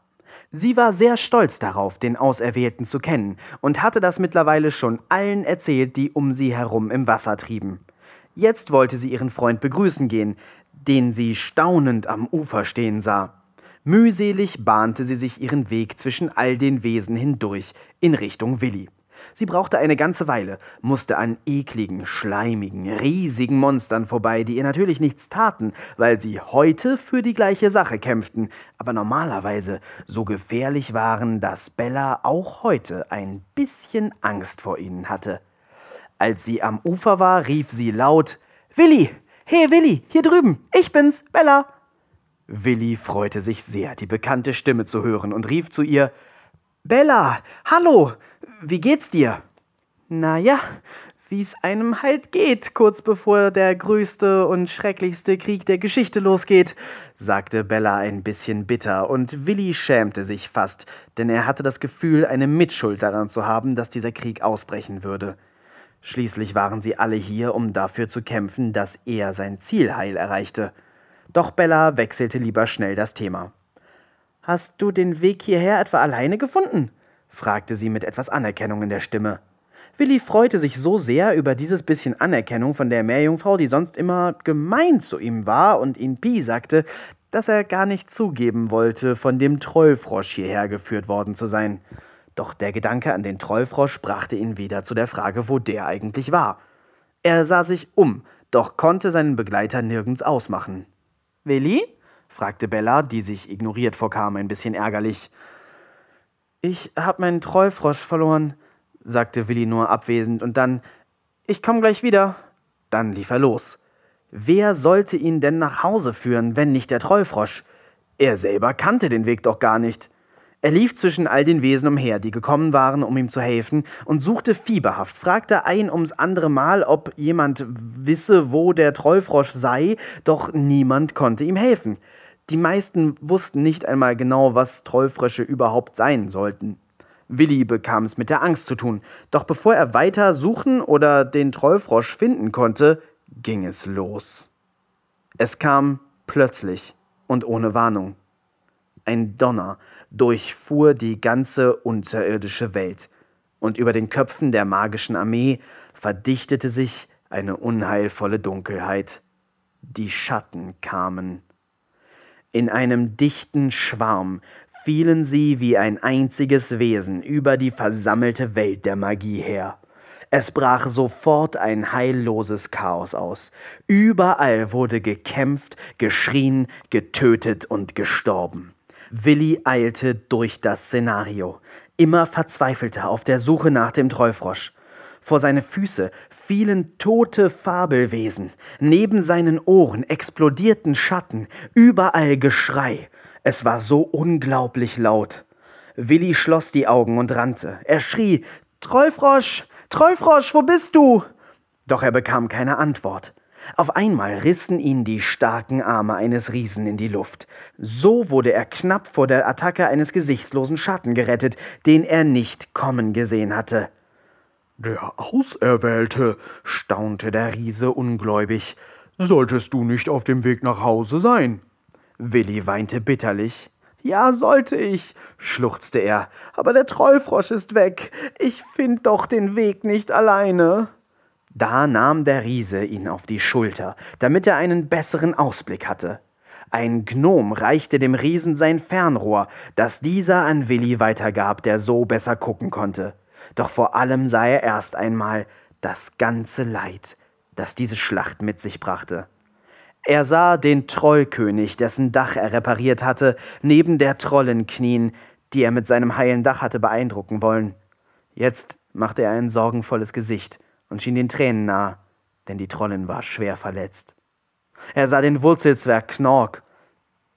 Sie war sehr stolz darauf, den Auserwählten zu kennen und hatte das mittlerweile schon allen erzählt, die um sie herum im Wasser trieben. Jetzt wollte sie ihren Freund begrüßen gehen, den sie staunend am Ufer stehen sah. Mühselig bahnte sie sich ihren Weg zwischen all den Wesen hindurch in Richtung Willi. Sie brauchte eine ganze Weile, musste an ekligen, schleimigen, riesigen Monstern vorbei, die ihr natürlich nichts taten, weil sie heute für die gleiche Sache kämpften, aber normalerweise so gefährlich waren, dass Bella auch heute ein bisschen Angst vor ihnen hatte. Als sie am Ufer war, rief sie laut Willi. Hey Willi, hier drüben, ich bin's, Bella. Willi freute sich sehr, die bekannte Stimme zu hören und rief zu ihr Bella, hallo, wie geht's dir? Na ja, wie es einem halt geht, kurz bevor der größte und schrecklichste Krieg der Geschichte losgeht, sagte Bella ein bisschen bitter, und Willi schämte sich fast, denn er hatte das Gefühl, eine Mitschuld daran zu haben, dass dieser Krieg ausbrechen würde. Schließlich waren sie alle hier, um dafür zu kämpfen, dass er sein Zielheil erreichte. Doch Bella wechselte lieber schnell das Thema. Hast du den Weg hierher etwa alleine gefunden? fragte sie mit etwas Anerkennung in der Stimme. Willi freute sich so sehr über dieses bisschen Anerkennung von der Meerjungfrau, die sonst immer gemein zu ihm war und ihn Pi sagte, dass er gar nicht zugeben wollte, von dem Trollfrosch hierher geführt worden zu sein. Doch der Gedanke an den Trollfrosch brachte ihn wieder zu der Frage, wo der eigentlich war. Er sah sich um, doch konnte seinen Begleiter nirgends ausmachen. Willi? Fragte Bella, die sich ignoriert vorkam, ein bisschen ärgerlich. Ich hab meinen Trollfrosch verloren, sagte Willi nur abwesend und dann Ich komm gleich wieder. Dann lief er los. Wer sollte ihn denn nach Hause führen, wenn nicht der Trollfrosch? Er selber kannte den Weg doch gar nicht. Er lief zwischen all den Wesen umher, die gekommen waren, um ihm zu helfen, und suchte fieberhaft, fragte ein ums andere Mal, ob jemand wisse, wo der Trollfrosch sei, doch niemand konnte ihm helfen. Die meisten wussten nicht einmal genau, was Trollfrösche überhaupt sein sollten. Willi bekam es mit der Angst zu tun, doch bevor er weiter suchen oder den Trollfrosch finden konnte, ging es los. Es kam plötzlich und ohne Warnung. Ein Donner durchfuhr die ganze unterirdische Welt, und über den Köpfen der magischen Armee verdichtete sich eine unheilvolle Dunkelheit. Die Schatten kamen. In einem dichten Schwarm fielen sie wie ein einziges Wesen über die versammelte Welt der Magie her. Es brach sofort ein heilloses Chaos aus. Überall wurde gekämpft, geschrien, getötet und gestorben. Willi eilte durch das Szenario, immer verzweifelter auf der Suche nach dem Trollfrosch. Vor seine Füße fielen tote Fabelwesen, neben seinen Ohren explodierten Schatten, überall Geschrei. Es war so unglaublich laut. Willi schloss die Augen und rannte. Er schrie Trollfrosch. Trollfrosch, wo bist du? Doch er bekam keine Antwort. Auf einmal rissen ihn die starken Arme eines Riesen in die Luft. So wurde er knapp vor der Attacke eines gesichtslosen Schatten gerettet, den er nicht kommen gesehen hatte. Der Auserwählte, staunte der Riese ungläubig. Solltest du nicht auf dem Weg nach Hause sein? Willi weinte bitterlich. Ja, sollte ich, schluchzte er, aber der Trollfrosch ist weg. Ich find doch den Weg nicht alleine. Da nahm der Riese ihn auf die Schulter, damit er einen besseren Ausblick hatte. Ein Gnom reichte dem Riesen sein Fernrohr, das dieser an Willi weitergab, der so besser gucken konnte. Doch vor allem sah er erst einmal das ganze Leid, das diese Schlacht mit sich brachte. Er sah den Trollkönig, dessen Dach er repariert hatte, neben der Trollen knien, die er mit seinem heilen Dach hatte beeindrucken wollen. Jetzt machte er ein sorgenvolles Gesicht und schien den Tränen nahe, denn die Trollin war schwer verletzt. Er sah den Wurzelzwerg Knork,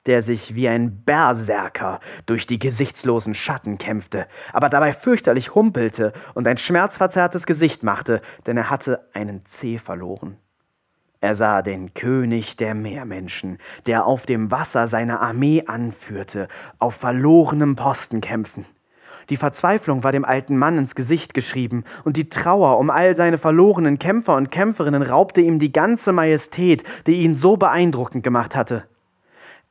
der sich wie ein Berserker durch die gesichtslosen Schatten kämpfte, aber dabei fürchterlich humpelte und ein schmerzverzerrtes Gesicht machte, denn er hatte einen Zeh verloren. Er sah den König der Meermenschen, der auf dem Wasser seine Armee anführte, auf verlorenem Posten kämpfen. Die Verzweiflung war dem alten Mann ins Gesicht geschrieben, und die Trauer um all seine verlorenen Kämpfer und Kämpferinnen raubte ihm die ganze Majestät, die ihn so beeindruckend gemacht hatte.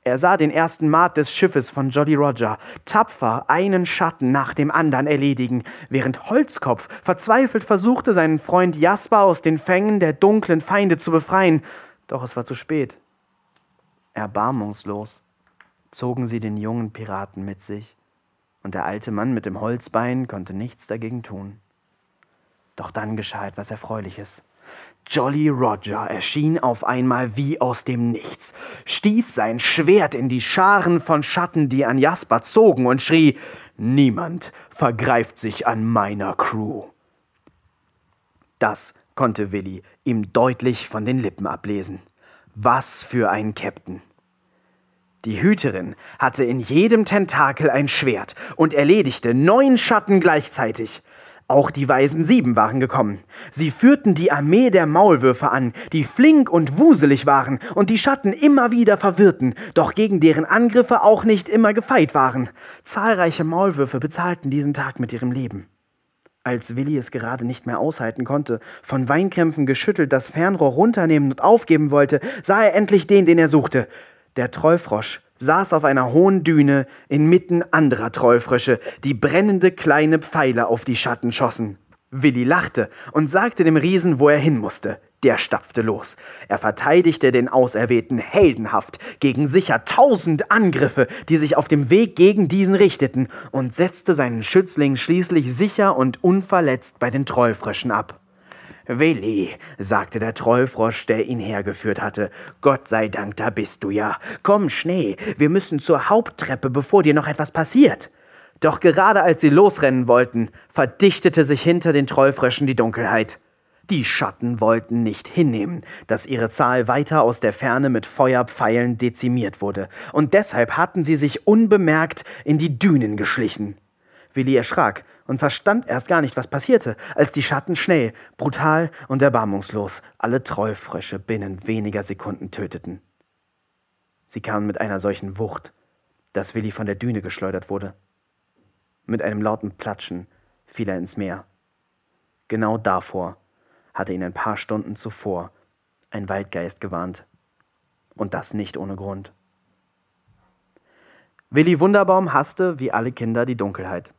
Er sah den ersten Maat des Schiffes von Jolly Roger tapfer einen Schatten nach dem anderen erledigen, während Holzkopf verzweifelt versuchte, seinen Freund Jasper aus den Fängen der dunklen Feinde zu befreien. Doch es war zu spät. Erbarmungslos zogen sie den jungen Piraten mit sich, und der alte Mann mit dem Holzbein konnte nichts dagegen tun. Doch dann geschah etwas Erfreuliches. Jolly Roger erschien auf einmal wie aus dem Nichts, stieß sein Schwert in die Scharen von Schatten, die an Jasper zogen, und schrie Niemand vergreift sich an meiner Crew. Das konnte Willi ihm deutlich von den Lippen ablesen. Was für ein Captain. Die Hüterin hatte in jedem Tentakel ein Schwert und erledigte neun Schatten gleichzeitig. Auch die Weisen Sieben waren gekommen. Sie führten die Armee der Maulwürfe an, die flink und wuselig waren und die Schatten immer wieder verwirrten, doch gegen deren Angriffe auch nicht immer gefeit waren. Zahlreiche Maulwürfe bezahlten diesen Tag mit ihrem Leben. Als Willi es gerade nicht mehr aushalten konnte, von Weinkrämpfen geschüttelt das Fernrohr runternehmen und aufgeben wollte, sah er endlich den, den er suchte. Der Trollfrosch saß auf einer hohen Düne inmitten anderer Trollfrösche, die brennende kleine Pfeile auf die Schatten schossen. Willi lachte und sagte dem Riesen, wo er hin musste. Der stapfte los. Er verteidigte den Auserwählten heldenhaft gegen sicher tausend Angriffe, die sich auf dem Weg gegen diesen richteten, und setzte seinen Schützling schließlich sicher und unverletzt bei den Trollfröschen ab. Willi, sagte der Trollfrosch, der ihn hergeführt hatte, Gott sei Dank, da bist du ja. Komm, Schnee, wir müssen zur Haupttreppe, bevor dir noch etwas passiert. Doch gerade als sie losrennen wollten, verdichtete sich hinter den Trollfröschen die Dunkelheit. Die Schatten wollten nicht hinnehmen, dass ihre Zahl weiter aus der Ferne mit Feuerpfeilen dezimiert wurde, und deshalb hatten sie sich unbemerkt in die Dünen geschlichen. Willi erschrak und verstand erst gar nicht, was passierte, als die Schatten schnell, brutal und erbarmungslos alle Trollfrösche binnen weniger Sekunden töteten. Sie kamen mit einer solchen Wucht, dass Willi von der Düne geschleudert wurde. Mit einem lauten Platschen fiel er ins Meer. Genau davor hatte ihn ein paar Stunden zuvor ein Waldgeist gewarnt. Und das nicht ohne Grund. Willi Wunderbaum hasste, wie alle Kinder, die Dunkelheit.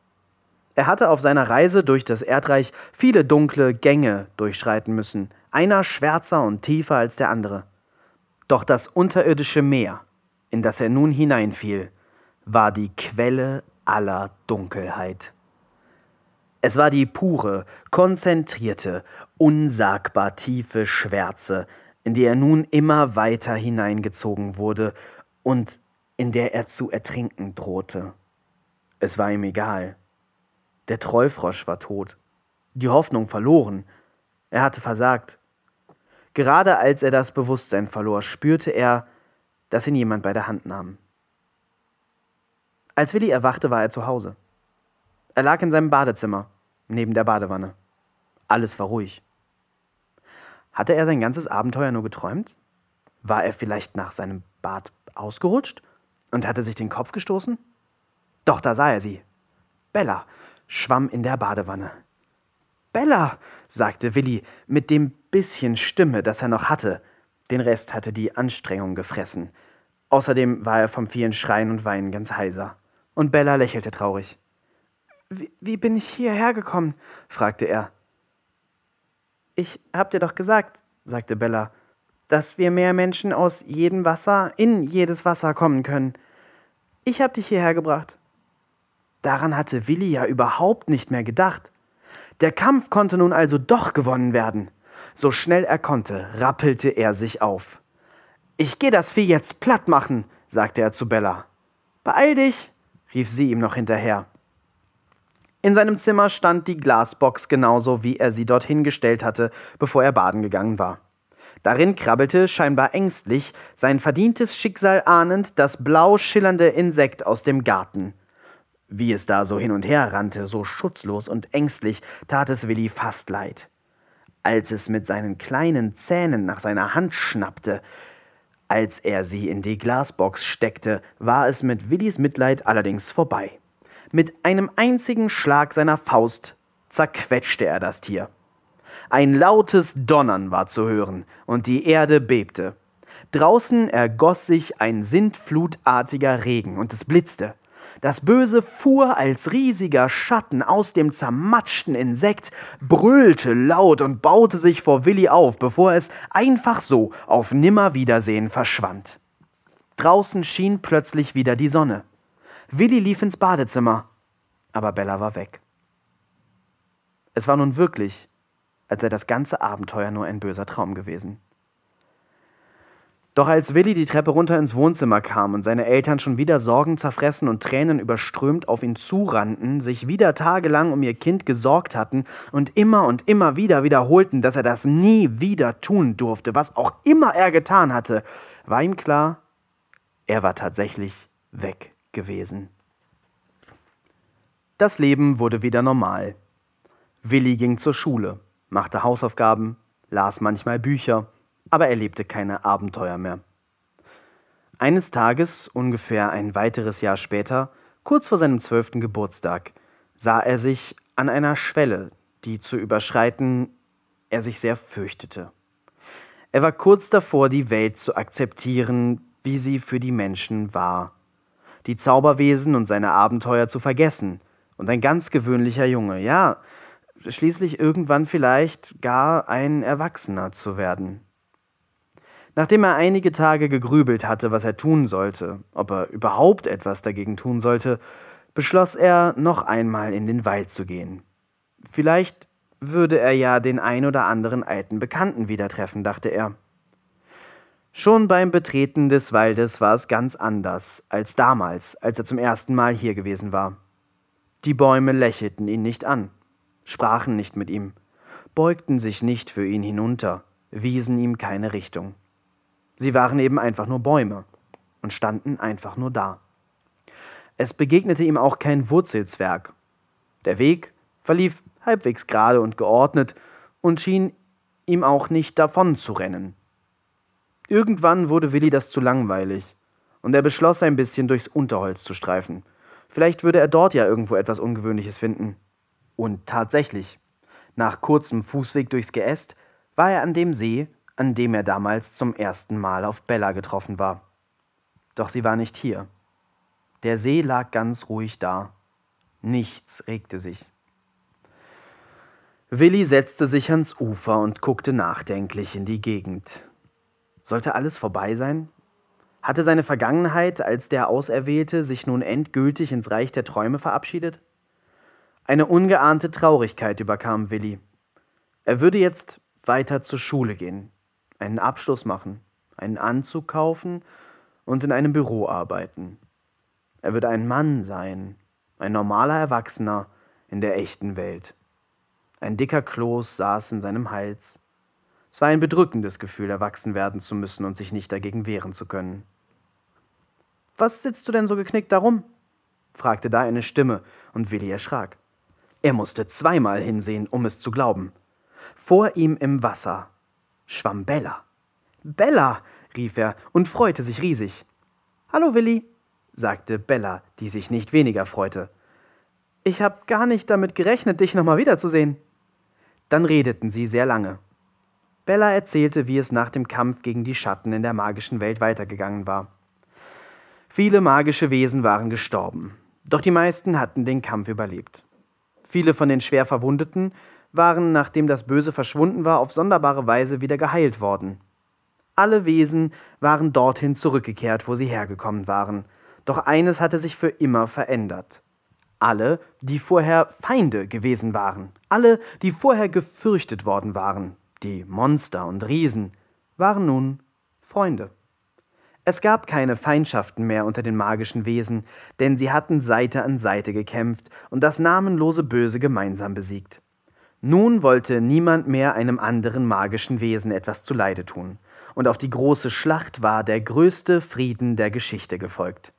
Er hatte auf seiner Reise durch das Erdreich viele dunkle Gänge durchschreiten müssen, einer schwärzer und tiefer als der andere. Doch das unterirdische Meer, in das er nun hineinfiel, war die Quelle aller Dunkelheit. Es war die pure, konzentrierte, unsagbar tiefe Schwärze, in die er nun immer weiter hineingezogen wurde und in der er zu ertrinken drohte. Es war ihm egal. Der Trollfrosch war tot, die Hoffnung verloren, er hatte versagt. Gerade als er das Bewusstsein verlor, spürte er, dass ihn jemand bei der Hand nahm. Als Willi erwachte, war er zu Hause. Er lag in seinem Badezimmer, neben der Badewanne. Alles war ruhig. Hatte er sein ganzes Abenteuer nur geträumt? War er vielleicht nach seinem Bad ausgerutscht und hatte sich den Kopf gestoßen? Doch da sah er sie. Bella, schwamm in der Badewanne. Bella, sagte Willi mit dem bisschen Stimme, das er noch hatte. Den Rest hatte die Anstrengung gefressen. Außerdem war er vom vielen Schreien und Weinen ganz heiser. Und Bella lächelte traurig. Wie, wie bin ich hierher gekommen? fragte er. Ich hab dir doch gesagt, sagte Bella, dass wir mehr Menschen aus jedem Wasser in jedes Wasser kommen können. Ich hab dich hierher gebracht. Daran hatte Willi ja überhaupt nicht mehr gedacht. Der Kampf konnte nun also doch gewonnen werden. So schnell er konnte, rappelte er sich auf. Ich geh das Vieh jetzt platt machen, sagte er zu Bella. Beeil dich, rief sie ihm noch hinterher. In seinem Zimmer stand die Glasbox genauso, wie er sie dorthin gestellt hatte, bevor er baden gegangen war. Darin krabbelte, scheinbar ängstlich, sein verdientes Schicksal ahnend, das blau schillernde Insekt aus dem Garten. Wie es da so hin und her rannte, so schutzlos und ängstlich, tat es Willi fast leid. Als es mit seinen kleinen Zähnen nach seiner Hand schnappte, als er sie in die Glasbox steckte, war es mit Willis Mitleid allerdings vorbei. Mit einem einzigen Schlag seiner Faust zerquetschte er das Tier. Ein lautes Donnern war zu hören, und die Erde bebte. Draußen ergoss sich ein sintflutartiger Regen, und es blitzte. Das Böse fuhr als riesiger Schatten aus dem zermatschten Insekt, brüllte laut und baute sich vor Willi auf, bevor es einfach so auf Nimmerwiedersehen verschwand. Draußen schien plötzlich wieder die Sonne. Willi lief ins Badezimmer, aber Bella war weg. Es war nun wirklich, als sei das ganze Abenteuer nur ein böser Traum gewesen. Doch als Willi die Treppe runter ins Wohnzimmer kam und seine Eltern schon wieder Sorgen zerfressen und Tränen überströmt auf ihn zurannten, sich wieder tagelang um ihr Kind gesorgt hatten und immer und immer wieder wiederholten, dass er das nie wieder tun durfte, was auch immer er getan hatte, war ihm klar, er war tatsächlich weg gewesen. Das Leben wurde wieder normal. Willi ging zur Schule, machte Hausaufgaben, las manchmal Bücher, aber erlebte keine Abenteuer mehr. Eines Tages, ungefähr ein weiteres Jahr später, kurz vor seinem zwölften Geburtstag, sah er sich an einer Schwelle, die zu überschreiten er sich sehr fürchtete. Er war kurz davor, die Welt zu akzeptieren, wie sie für die Menschen war, die Zauberwesen und seine Abenteuer zu vergessen und ein ganz gewöhnlicher Junge, ja, schließlich irgendwann vielleicht gar ein Erwachsener zu werden. Nachdem er einige Tage gegrübelt hatte, was er tun sollte, ob er überhaupt etwas dagegen tun sollte, beschloss er, noch einmal in den Wald zu gehen. Vielleicht würde er ja den ein oder anderen alten Bekannten wieder treffen, dachte er. Schon beim Betreten des Waldes war es ganz anders als damals, als er zum ersten Mal hier gewesen war. Die Bäume lächelten ihn nicht an, sprachen nicht mit ihm, beugten sich nicht für ihn hinunter, wiesen ihm keine Richtung. Sie waren eben einfach nur Bäume und standen einfach nur da. Es begegnete ihm auch kein Wurzelzwerg. Der Weg verlief halbwegs gerade und geordnet und schien ihm auch nicht davon zu rennen. Irgendwann wurde Willi das zu langweilig, und er beschloss, ein bisschen durchs Unterholz zu streifen. Vielleicht würde er dort ja irgendwo etwas Ungewöhnliches finden. Und tatsächlich, nach kurzem Fußweg durchs Geäst war er an dem See, an dem er damals zum ersten Mal auf Bella getroffen war. Doch sie war nicht hier. Der See lag ganz ruhig da. Nichts regte sich. Willi setzte sich ans Ufer und guckte nachdenklich in die Gegend. Sollte alles vorbei sein? Hatte seine Vergangenheit als der Auserwählte sich nun endgültig ins Reich der Träume verabschiedet? Eine ungeahnte Traurigkeit überkam Willi. Er würde jetzt weiter zur Schule gehen, einen Abschluss machen, einen Anzug kaufen und in einem Büro arbeiten. Er würde ein Mann sein, ein normaler Erwachsener in der echten Welt. Ein dicker Kloß saß in seinem Hals. Es war ein bedrückendes Gefühl, erwachsen werden zu müssen und sich nicht dagegen wehren zu können. Was sitzt du denn so geknickt darum? fragte da eine Stimme, und Willi erschrak. Er musste zweimal hinsehen, um es zu glauben. Vor ihm im Wasser schwamm Bella. Bella, rief er und freute sich riesig. Hallo, Willi, sagte Bella, die sich nicht weniger freute. Ich hab gar nicht damit gerechnet, dich nochmal wiederzusehen. Dann redeten sie sehr lange. Bella erzählte, wie es nach dem Kampf gegen die Schatten in der magischen Welt weitergegangen war. Viele magische Wesen waren gestorben, doch die meisten hatten den Kampf überlebt. Viele von den schwer Verwundeten waren, nachdem das Böse verschwunden war, auf sonderbare Weise wieder geheilt worden. Alle Wesen waren dorthin zurückgekehrt, wo sie hergekommen waren, doch eines hatte sich für immer verändert. Alle, die vorher Feinde gewesen waren, alle, die vorher gefürchtet worden waren, die Monster und Riesen, waren nun Freunde. Es gab keine Feindschaften mehr unter den magischen Wesen, denn sie hatten Seite an Seite gekämpft und das namenlose Böse gemeinsam besiegt. Nun wollte niemand mehr einem anderen magischen Wesen etwas zuleide tun, und auf die große Schlacht war der größte Frieden der Geschichte gefolgt.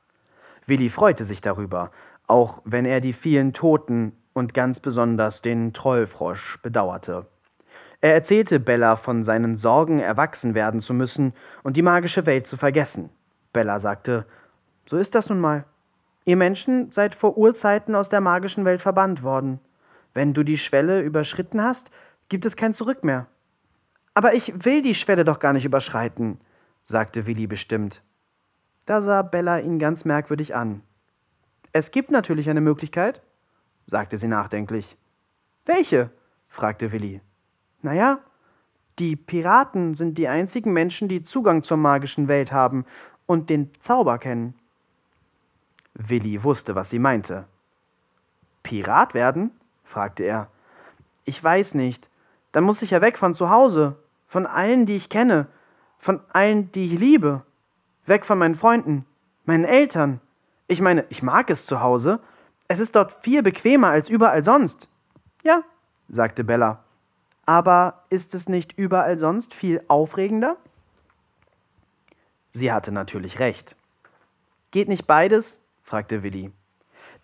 Willi freute sich darüber, auch wenn er die vielen Toten und ganz besonders den Trollfrosch bedauerte. Er erzählte Bella von seinen Sorgen, erwachsen werden zu müssen und die magische Welt zu vergessen. Bella sagte, so ist das nun mal. Ihr Menschen seid vor Urzeiten aus der magischen Welt verbannt worden. Wenn du die Schwelle überschritten hast, gibt es kein Zurück mehr. Aber ich will die Schwelle doch gar nicht überschreiten, sagte Willi bestimmt. Da sah Bella ihn ganz merkwürdig an. Es gibt natürlich eine Möglichkeit, sagte sie nachdenklich. Welche? fragte Willi. Naja, die Piraten sind die einzigen Menschen, die Zugang zur magischen Welt haben und den Zauber kennen. Willi wusste, was sie meinte. Pirat werden? Fragte er. Ich weiß nicht. Dann muss ich ja weg von zu Hause, von allen, die ich kenne, von allen, die ich liebe, weg von meinen Freunden, meinen Eltern. Ich meine, ich mag es zu Hause. Es ist dort viel bequemer als überall sonst. Ja, sagte Bella. Aber ist es nicht überall sonst viel aufregender? Sie hatte natürlich recht. Geht nicht beides? fragte Willi.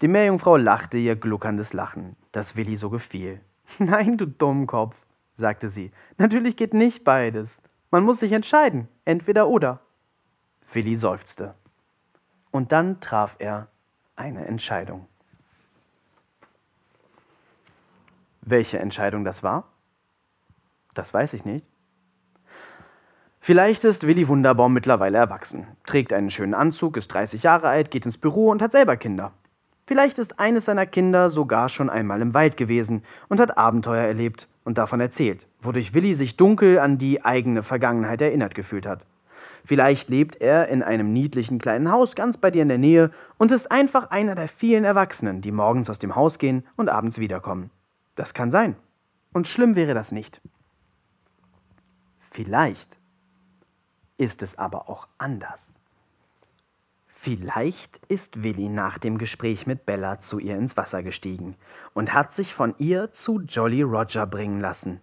Die Meerjungfrau lachte ihr gluckerndes Lachen, das Willi so gefiel. Nein, du Dummkopf, sagte sie. Natürlich geht nicht beides. Man muss sich entscheiden, entweder oder. Willi seufzte. Und dann traf er eine Entscheidung. Welche Entscheidung das war? Das weiß ich nicht. Vielleicht ist Willi Wunderbaum mittlerweile erwachsen, trägt einen schönen Anzug, ist 30 Jahre alt, geht ins Büro und hat selber Kinder. Vielleicht ist eines seiner Kinder sogar schon einmal im Wald gewesen und hat Abenteuer erlebt und davon erzählt, wodurch Willi sich dunkel an die eigene Vergangenheit erinnert gefühlt hat. Vielleicht lebt er in einem niedlichen kleinen Haus ganz bei dir in der Nähe und ist einfach einer der vielen Erwachsenen, die morgens aus dem Haus gehen und abends wiederkommen. Das kann sein. Und schlimm wäre das nicht. Vielleicht ist es aber auch anders. Vielleicht ist Willi nach dem Gespräch mit Bella zu ihr ins Wasser gestiegen und hat sich von ihr zu Jolly Roger bringen lassen.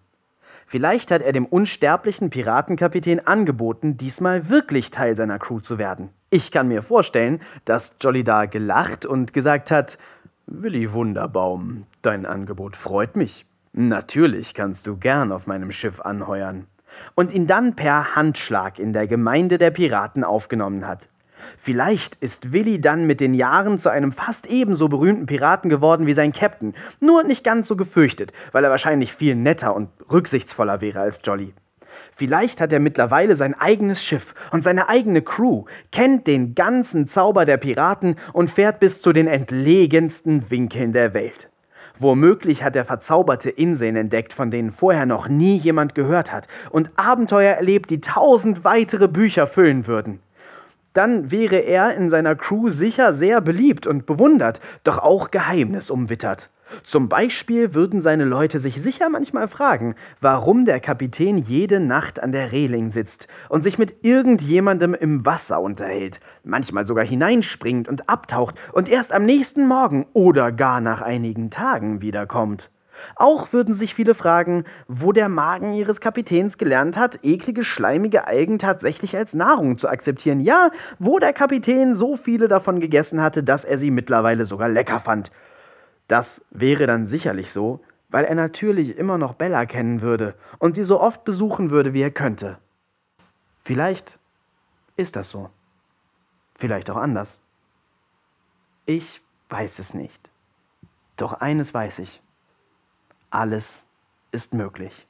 Vielleicht hat er dem unsterblichen Piratenkapitän angeboten, diesmal wirklich Teil seiner Crew zu werden. Ich kann mir vorstellen, dass Jolly da gelacht und gesagt hat, Willi Wunderbaum, dein Angebot freut mich. Natürlich kannst du gern auf meinem Schiff anheuern. Und ihn dann per Handschlag in der Gemeinde der Piraten aufgenommen hat. Vielleicht ist Willi dann mit den Jahren zu einem fast ebenso berühmten Piraten geworden wie sein Captain, nur nicht ganz so gefürchtet, weil er wahrscheinlich viel netter und rücksichtsvoller wäre als Jolly. Vielleicht hat er mittlerweile sein eigenes Schiff und seine eigene Crew, kennt den ganzen Zauber der Piraten und fährt bis zu den entlegensten Winkeln der Welt. Womöglich hat er verzauberte Inseln entdeckt, von denen vorher noch nie jemand gehört hat, und Abenteuer erlebt, die tausend weitere Bücher füllen würden dann wäre er in seiner Crew sicher sehr beliebt und bewundert, doch auch geheimnisumwittert. Zum Beispiel würden seine Leute sich sicher manchmal fragen, warum der Kapitän jede Nacht an der Reling sitzt und sich mit irgendjemandem im Wasser unterhält, manchmal sogar hineinspringt und abtaucht und erst am nächsten Morgen oder gar nach einigen Tagen wiederkommt. Auch würden sich viele fragen, wo der Magen ihres Kapitäns gelernt hat, eklige, schleimige Algen tatsächlich als Nahrung zu akzeptieren. Ja, wo der Kapitän so viele davon gegessen hatte, dass er sie mittlerweile sogar lecker fand. Das wäre dann sicherlich so, weil er natürlich immer noch Bella kennen würde und sie so oft besuchen würde, wie er könnte. Vielleicht ist das so. Vielleicht auch anders. Ich weiß es nicht. Doch eines weiß ich alles ist möglich.